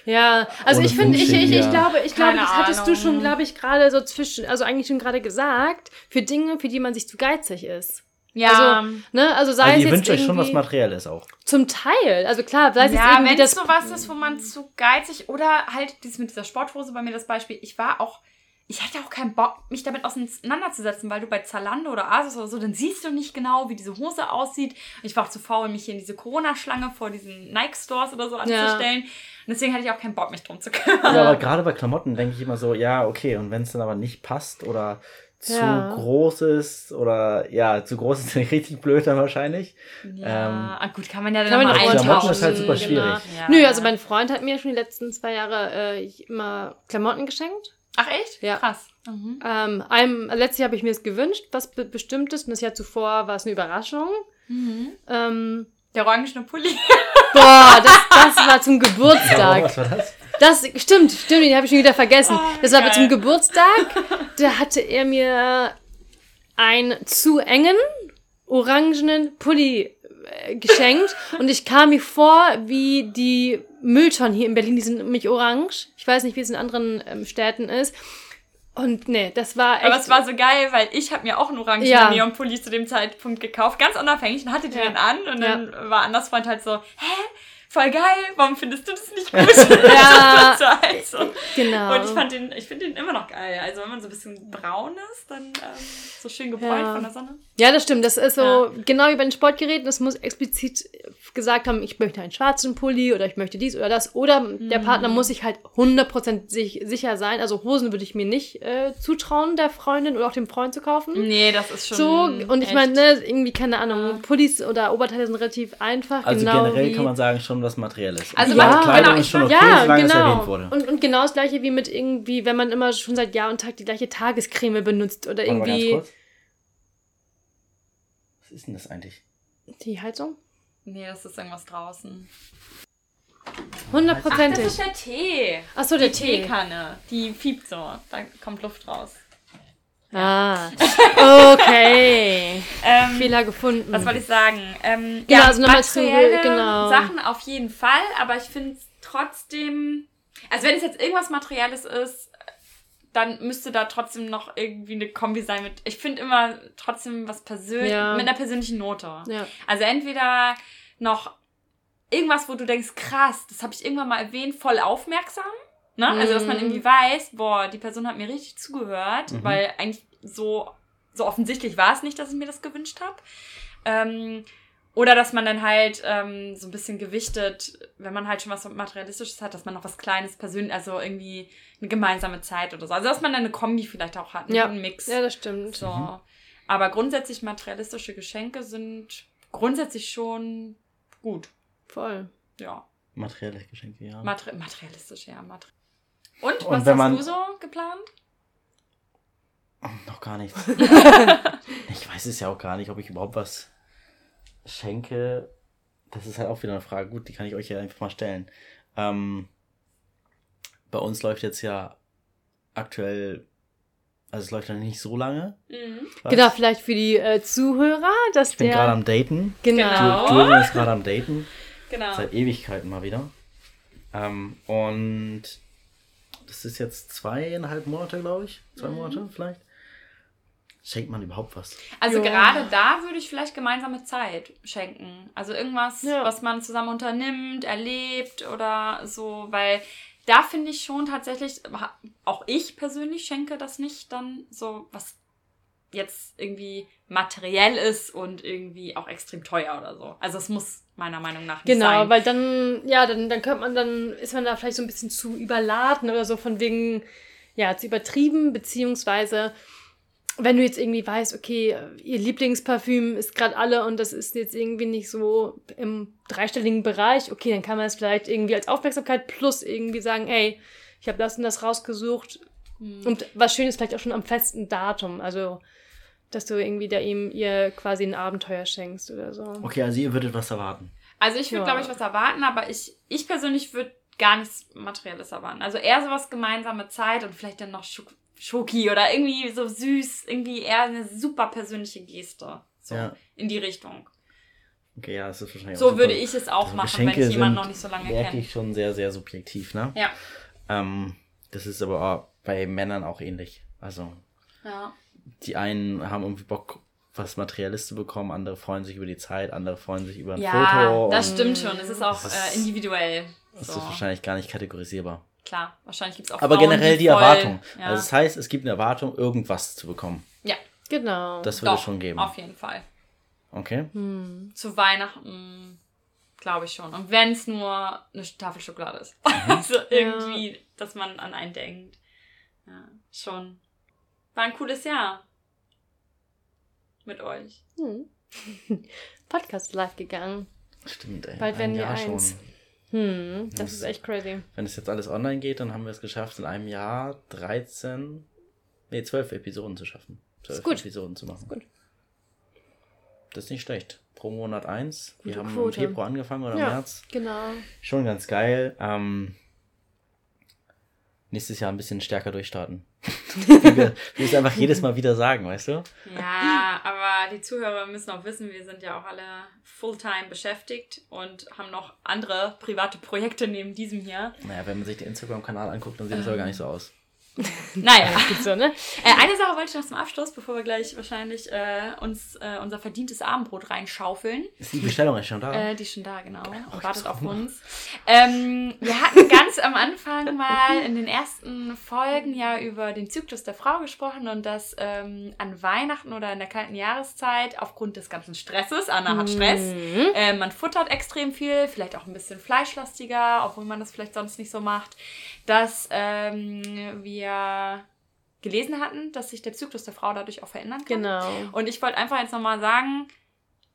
Ja, also Ohne ich finde, ich, ich, ich glaube, ich glaube, das hattest du Ahnung. schon, glaube ich, gerade so zwischen, also eigentlich schon gerade gesagt, für Dinge, für die man sich zu geizig ist. ja, Also, ne, also sei Also es ihr jetzt wünscht euch schon was Materielles auch. Zum Teil, also klar, sei es jetzt ja irgendwie wenn das es sowas ist, wo man zu geizig oder halt dieses mit dieser Sporthose bei mir das Beispiel. Ich war auch, ich hatte auch keinen Bock, mich damit auseinanderzusetzen, weil du bei Zalando oder Asus oder so, dann siehst du nicht genau, wie diese Hose aussieht. Ich war auch zu faul, mich hier in diese Corona-Schlange vor diesen Nike-Stores oder so anzustellen. Und deswegen hatte ich auch keinen Bock, mich drum zu kümmern. Ja, aber gerade bei Klamotten denke ich immer so, ja, okay, und wenn es dann aber nicht passt oder zu Ja. groß ist oder ja, zu groß ist dann richtig blöd dann wahrscheinlich. Ja, Ähm, ah, gut, kann man ja dann Kann man mal auch Klamotten eintauschen. ist halt super Genau. schwierig. Ja. Nö, also mein Freund hat mir schon die letzten zwei Jahre äh, ich immer Klamotten geschenkt. Ach echt? Ja. Krass. Mhm. Ähm, einem, letztes Jahr habe ich mir es gewünscht, was be Bestimmtes. Und das Jahr zuvor war es eine Überraschung. Mhm. Ähm, Der orangene Pulli. boah, das, das war zum Ja, Geburtstag. was war das? Das stimmt, stimmt, den habe ich schon wieder vergessen. Oh, das war geil. zum Geburtstag. Da hatte er mir einen zu engen orangenen Pulli äh, geschenkt und ich kam mir vor wie die Mülltonnen hier in Berlin, die sind nämlich orange. Ich weiß nicht, wie es in anderen ähm, Städten ist. Und nee, das war echt. Aber es war so geil, weil ich habe mir auch einen orangenen Ja. Neonpulli zu dem Zeitpunkt gekauft, ganz unabhängig und hatte den Ja. dann an und Ja. dann war Anders Freund halt so, hä? Voll geil, warum findest du das nicht gut? Ja. das war halt so. genau. Und ich fand den, ich finde den immer noch geil. Also wenn man so ein bisschen braun ist, dann ähm, so schön gebräunt Ja. von der Sonne. Ja, das stimmt. Das ist so Ja. genau wie bei den Sportgeräten. Es muss explizit gesagt haben, ich möchte einen schwarzen Pulli oder ich möchte dies oder das. Oder der Partner muss sich halt 100% sich, sicher sein. Also Hosen würde ich mir nicht äh, zutrauen, der Freundin oder auch dem Freund zu kaufen. Nee, das ist schon. So, und ich meine, ne, irgendwie, keine Ahnung, Ja. Pullis oder Oberteile sind relativ einfach. Also genau generell wie, kann man sagen, schon was Materielles. Also man- Kleidung genau, ist schon okay, ja, solange es genau. erwähnt wurde. Und, und genau das gleiche wie mit irgendwie, wenn man immer schon seit Jahr und Tag die gleiche Tagescreme benutzt oder ganz irgendwie. Was ist denn das eigentlich? die Heizung. Nee, das ist irgendwas draußen. Hundertprozentig. Das ist der Tee. Achso, der die Tee. Teekanne. Die fiebt so. Da kommt Luft raus. Ah, okay. Ähm, Fehler gefunden. Was wollte ich sagen? Ähm, Genau, ja, also nochmal zu- genau. Sachen auf jeden Fall, aber ich finde es trotzdem, also wenn es jetzt irgendwas Materielles ist, dann müsste da trotzdem noch irgendwie eine Kombi sein mit, ich finde immer trotzdem was persönlich, Ja. mit einer persönlichen Note. Ja. Also entweder noch irgendwas, wo du denkst, krass, das habe ich irgendwann mal erwähnt, voll aufmerksam. Ne? Also, dass man Mhm. irgendwie weiß, boah, die Person hat mir richtig zugehört, Mhm. weil eigentlich so, so offensichtlich war es nicht, dass ich mir das gewünscht habe. Ähm, oder dass man dann halt ähm, so ein bisschen gewichtet, wenn man halt schon was Materialistisches hat, dass man noch was Kleines persönlich, also irgendwie eine gemeinsame Zeit oder so. Also, dass man dann eine Kombi vielleicht auch hat, Ja. einen Mix. ja, das stimmt. So. Mhm. Aber grundsätzlich materialistische Geschenke sind grundsätzlich schon gut. Voll. Ja. Materielle Geschenke, ja. Materi materialistisch, ja. Mater Und, Und was hast man- du so geplant? Noch gar nichts. ich weiß es ja auch gar nicht, ob ich überhaupt was schenke. Das ist halt auch wieder eine Frage. Gut, die kann ich euch ja einfach mal stellen. Ähm, bei uns läuft jetzt ja aktuell, also es läuft ja nicht so lange. Was? Genau, vielleicht für die äh, Zuhörer, dass Ich bin der. gerade am Daten. genau. Genau. Julian ist gerade am Daten. Genau. Seit Ewigkeiten mal wieder. Ähm, und das ist jetzt zweieinhalb Monate, glaube ich. Zwei Mhm. Monate vielleicht. Schenkt man überhaupt was? Also Ja. gerade da würde ich vielleicht gemeinsame Zeit schenken. Also irgendwas, Ja. was man zusammen unternimmt, erlebt oder so, weil da finde ich schon tatsächlich, auch ich persönlich schenke das nicht dann so, was jetzt irgendwie materiell ist und irgendwie auch extrem teuer oder so. Also es muss meiner Meinung nach nicht Genau, sein. weil dann, ja, dann, dann könnte man, dann ist man da vielleicht so ein bisschen zu überladen oder so von wegen, ja, zu übertrieben, beziehungsweise wenn du jetzt irgendwie weißt, okay, ihr Lieblingsparfüm ist gerade alle und das ist jetzt irgendwie nicht so im dreistelligen Bereich, okay, dann kann man es vielleicht irgendwie als Aufmerksamkeit plus irgendwie sagen, ey, ich habe das und das rausgesucht. Hm. Und was Schönes vielleicht auch schon am festen Datum, also dass du irgendwie da ihm ihr quasi ein Abenteuer schenkst oder so. Okay, also ihr würdet was erwarten. Also ich würde, Ja. glaube ich, was erwarten, aber ich, ich persönlich würde gar nichts Materielles erwarten. Also eher sowas gemeinsame Zeit und vielleicht dann noch Schok Schoki oder irgendwie so süß, irgendwie eher eine super persönliche Geste. So Ja. in die Richtung. Okay, ja, das ist wahrscheinlich auch So würde ich es auch Also machen, Geschenke wenn ich jemanden noch nicht so lange kenne. ich schon sehr, sehr subjektiv, ne? Ja. Ähm, das ist aber bei Männern auch ähnlich. Also, ja. die einen haben irgendwie Bock, was Materielles zu bekommen, andere freuen sich über die Zeit, andere freuen sich über ein Ja, Foto. das und stimmt schon. Es ist auch Das- äh, individuell. das So. ist wahrscheinlich gar nicht kategorisierbar. Klar, wahrscheinlich gibt es auch Aber Frauen, generell die, voll- Erwartung. Ja. Also das heißt, es gibt eine Erwartung, irgendwas zu bekommen. ja, Genau. Das würde doch, es schon geben. auf jeden Fall. Okay. Hm. Zu Weihnachten glaube ich schon. Und wenn es nur eine Tafel Schokolade ist. Mhm. also irgendwie, dass man an einen denkt. Ja, schon. War ein cooles Jahr. Mit euch. Hm. Podcast live gegangen. Stimmt, ey. Bald werden wir eins. Hm, das Das- ist echt crazy. Wenn es jetzt alles online geht, dann haben wir es geschafft, in einem Jahr 13, nee, 12 Episoden zu schaffen. 12 Ist gut. Episoden zu machen. gut. Das ist nicht schlecht. Pro Monat eins. Wir Gute haben Quote. im Februar angefangen oder im Ja. März. Genau. Schon ganz geil. Ähm, nächstes Jahr ein bisschen stärker durchstarten. Wie wir wie es einfach jedes Mal wieder sagen, weißt du? Ja, aber die Zuhörer müssen auch wissen, wir sind ja auch alle fulltime beschäftigt und haben noch andere private Projekte neben diesem hier. Naja, wenn man sich den Instagram-Kanal anguckt, dann sieht es aber gar nicht so aus. Naja. So, ne? Äh, eine Sache wollte ich noch zum Abschluss, bevor wir gleich wahrscheinlich äh, uns äh, unser verdientes Abendbrot reinschaufeln. Ist die Bestellung ist schon da? Äh, die ist schon da, genau. Und ich wartet auf uns. Ähm, wir hatten ganz am Anfang mal in den ersten Folgen ja über den Zyklus der Frau gesprochen und dass ähm, an Weihnachten oder in der kalten Jahreszeit aufgrund des ganzen Stresses, Anna hat Stress, Mhm. äh, man futtert extrem viel, vielleicht auch ein bisschen fleischlastiger, obwohl man das vielleicht sonst nicht so macht, dass ähm, wir gelesen hatten, dass sich der Zyklus der Frau dadurch auch verändern kann. Genau. Und ich wollte einfach jetzt nochmal sagen,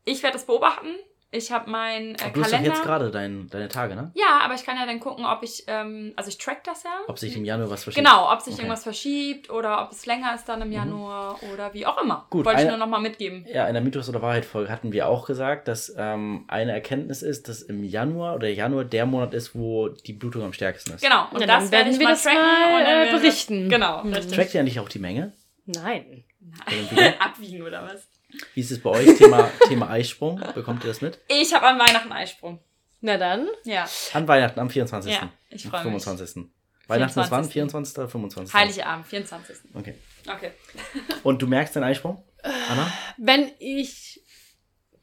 ich werde das beobachten. Ich habe meinen äh, du hast doch Kalender. jetzt gerade dein, deine Tage, ne? ja, aber ich kann ja dann gucken, ob ich, ähm, also ich track das ja. Ob sich im Januar was verschiebt. Genau, ob sich Okay. irgendwas verschiebt oder ob es länger ist dann im Januar oder wie auch immer. Gut, Wollte ich nur nochmal mitgeben. Ja, in der Mythos- oder Wahrheit-Folge hatten wir auch gesagt, dass ähm, eine Erkenntnis ist, dass im Januar oder Januar der Monat ist, wo die Blutung am stärksten ist. Genau, und Ja, das werden ich wir mal das tracken mal, und dann äh, berichten. Genau, Mhm. richtig. Trackt ihr eigentlich auch die Menge? Nein. Abwiegen oder was? Wie ist es bei euch? Thema, Thema Eisprung. Bekommt ihr das mit? Ich habe an Weihnachten Eisprung. Na dann. Ja, An Weihnachten, am 24. Ja, ich freu Am mich. 25. Weihnachten ist wann? 24.. 24. oder 25. Heiligabend, 24. Okay. Okay. Und du merkst den Eisprung, Anna? Wenn ich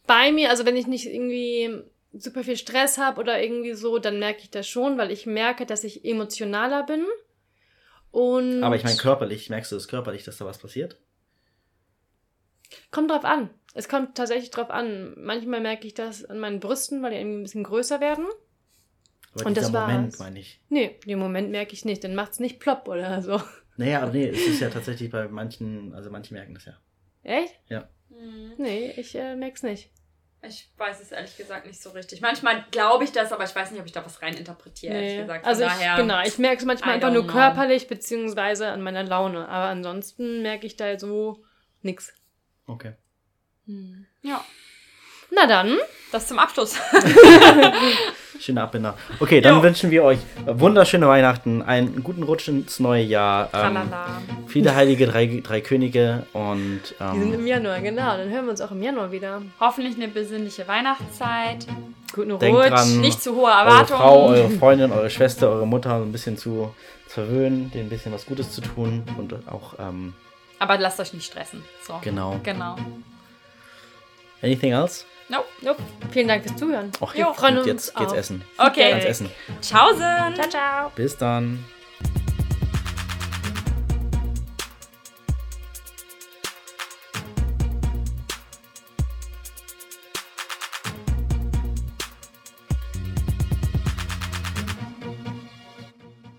bei mir, also wenn ich nicht irgendwie super viel Stress habe oder irgendwie so, dann merke ich das schon, weil ich merke, dass ich emotionaler bin. Und Aber ich meine körperlich, merkst du das körperlich, dass da was passiert? Kommt drauf an. Es kommt tatsächlich drauf an. Manchmal merke ich das an meinen Brüsten, weil die irgendwie ein bisschen größer werden. Aber Und das Moment, war's. meine ich. Nee, den Moment merke ich nicht. Dann macht's nicht plopp oder so. Naja, aber nee, es ist ja tatsächlich bei manchen, also manche merken das ja. Echt? Hm. Nee, ich äh, merk's nicht. Ich weiß es ehrlich gesagt nicht so richtig. Manchmal glaube ich das, aber ich weiß nicht, ob ich da was rein interpretiere, ehrlich Nee. gesagt. Von Also ich, daher, genau, ich merke es manchmal I einfach nur know. körperlich, beziehungsweise an meiner Laune. Aber ansonsten merke ich da so nix. Okay. Hm. Ja, Na dann. das zum Abschluss. Schöner Abbinder. Okay, dann Jo. wünschen wir euch wunderschöne Weihnachten, einen guten Rutsch ins neue Jahr. Ähm, Tralala. viele heilige drei, drei Könige und Die sind ähm, im Januar, genau. Dann hören wir uns auch im Januar wieder. Hoffentlich eine besinnliche Weihnachtszeit. Guten Denkt Rutsch. dran. Nicht zu hohe eure Erwartungen. Frau, eure Freundin, eure Schwester, eure Mutter ein bisschen zu, zu verwöhnen, denen ein bisschen was Gutes zu tun und auch, ähm, Aber lasst euch nicht stressen. So. genau. Genau. Anything else? Nope. Nope. Vielen Dank fürs Zuhören. Och, Wir freuen uns jetzt geht's auf essen. Okay. Ans Essen. Tschaußen. Ciao, ciao. Bis dann.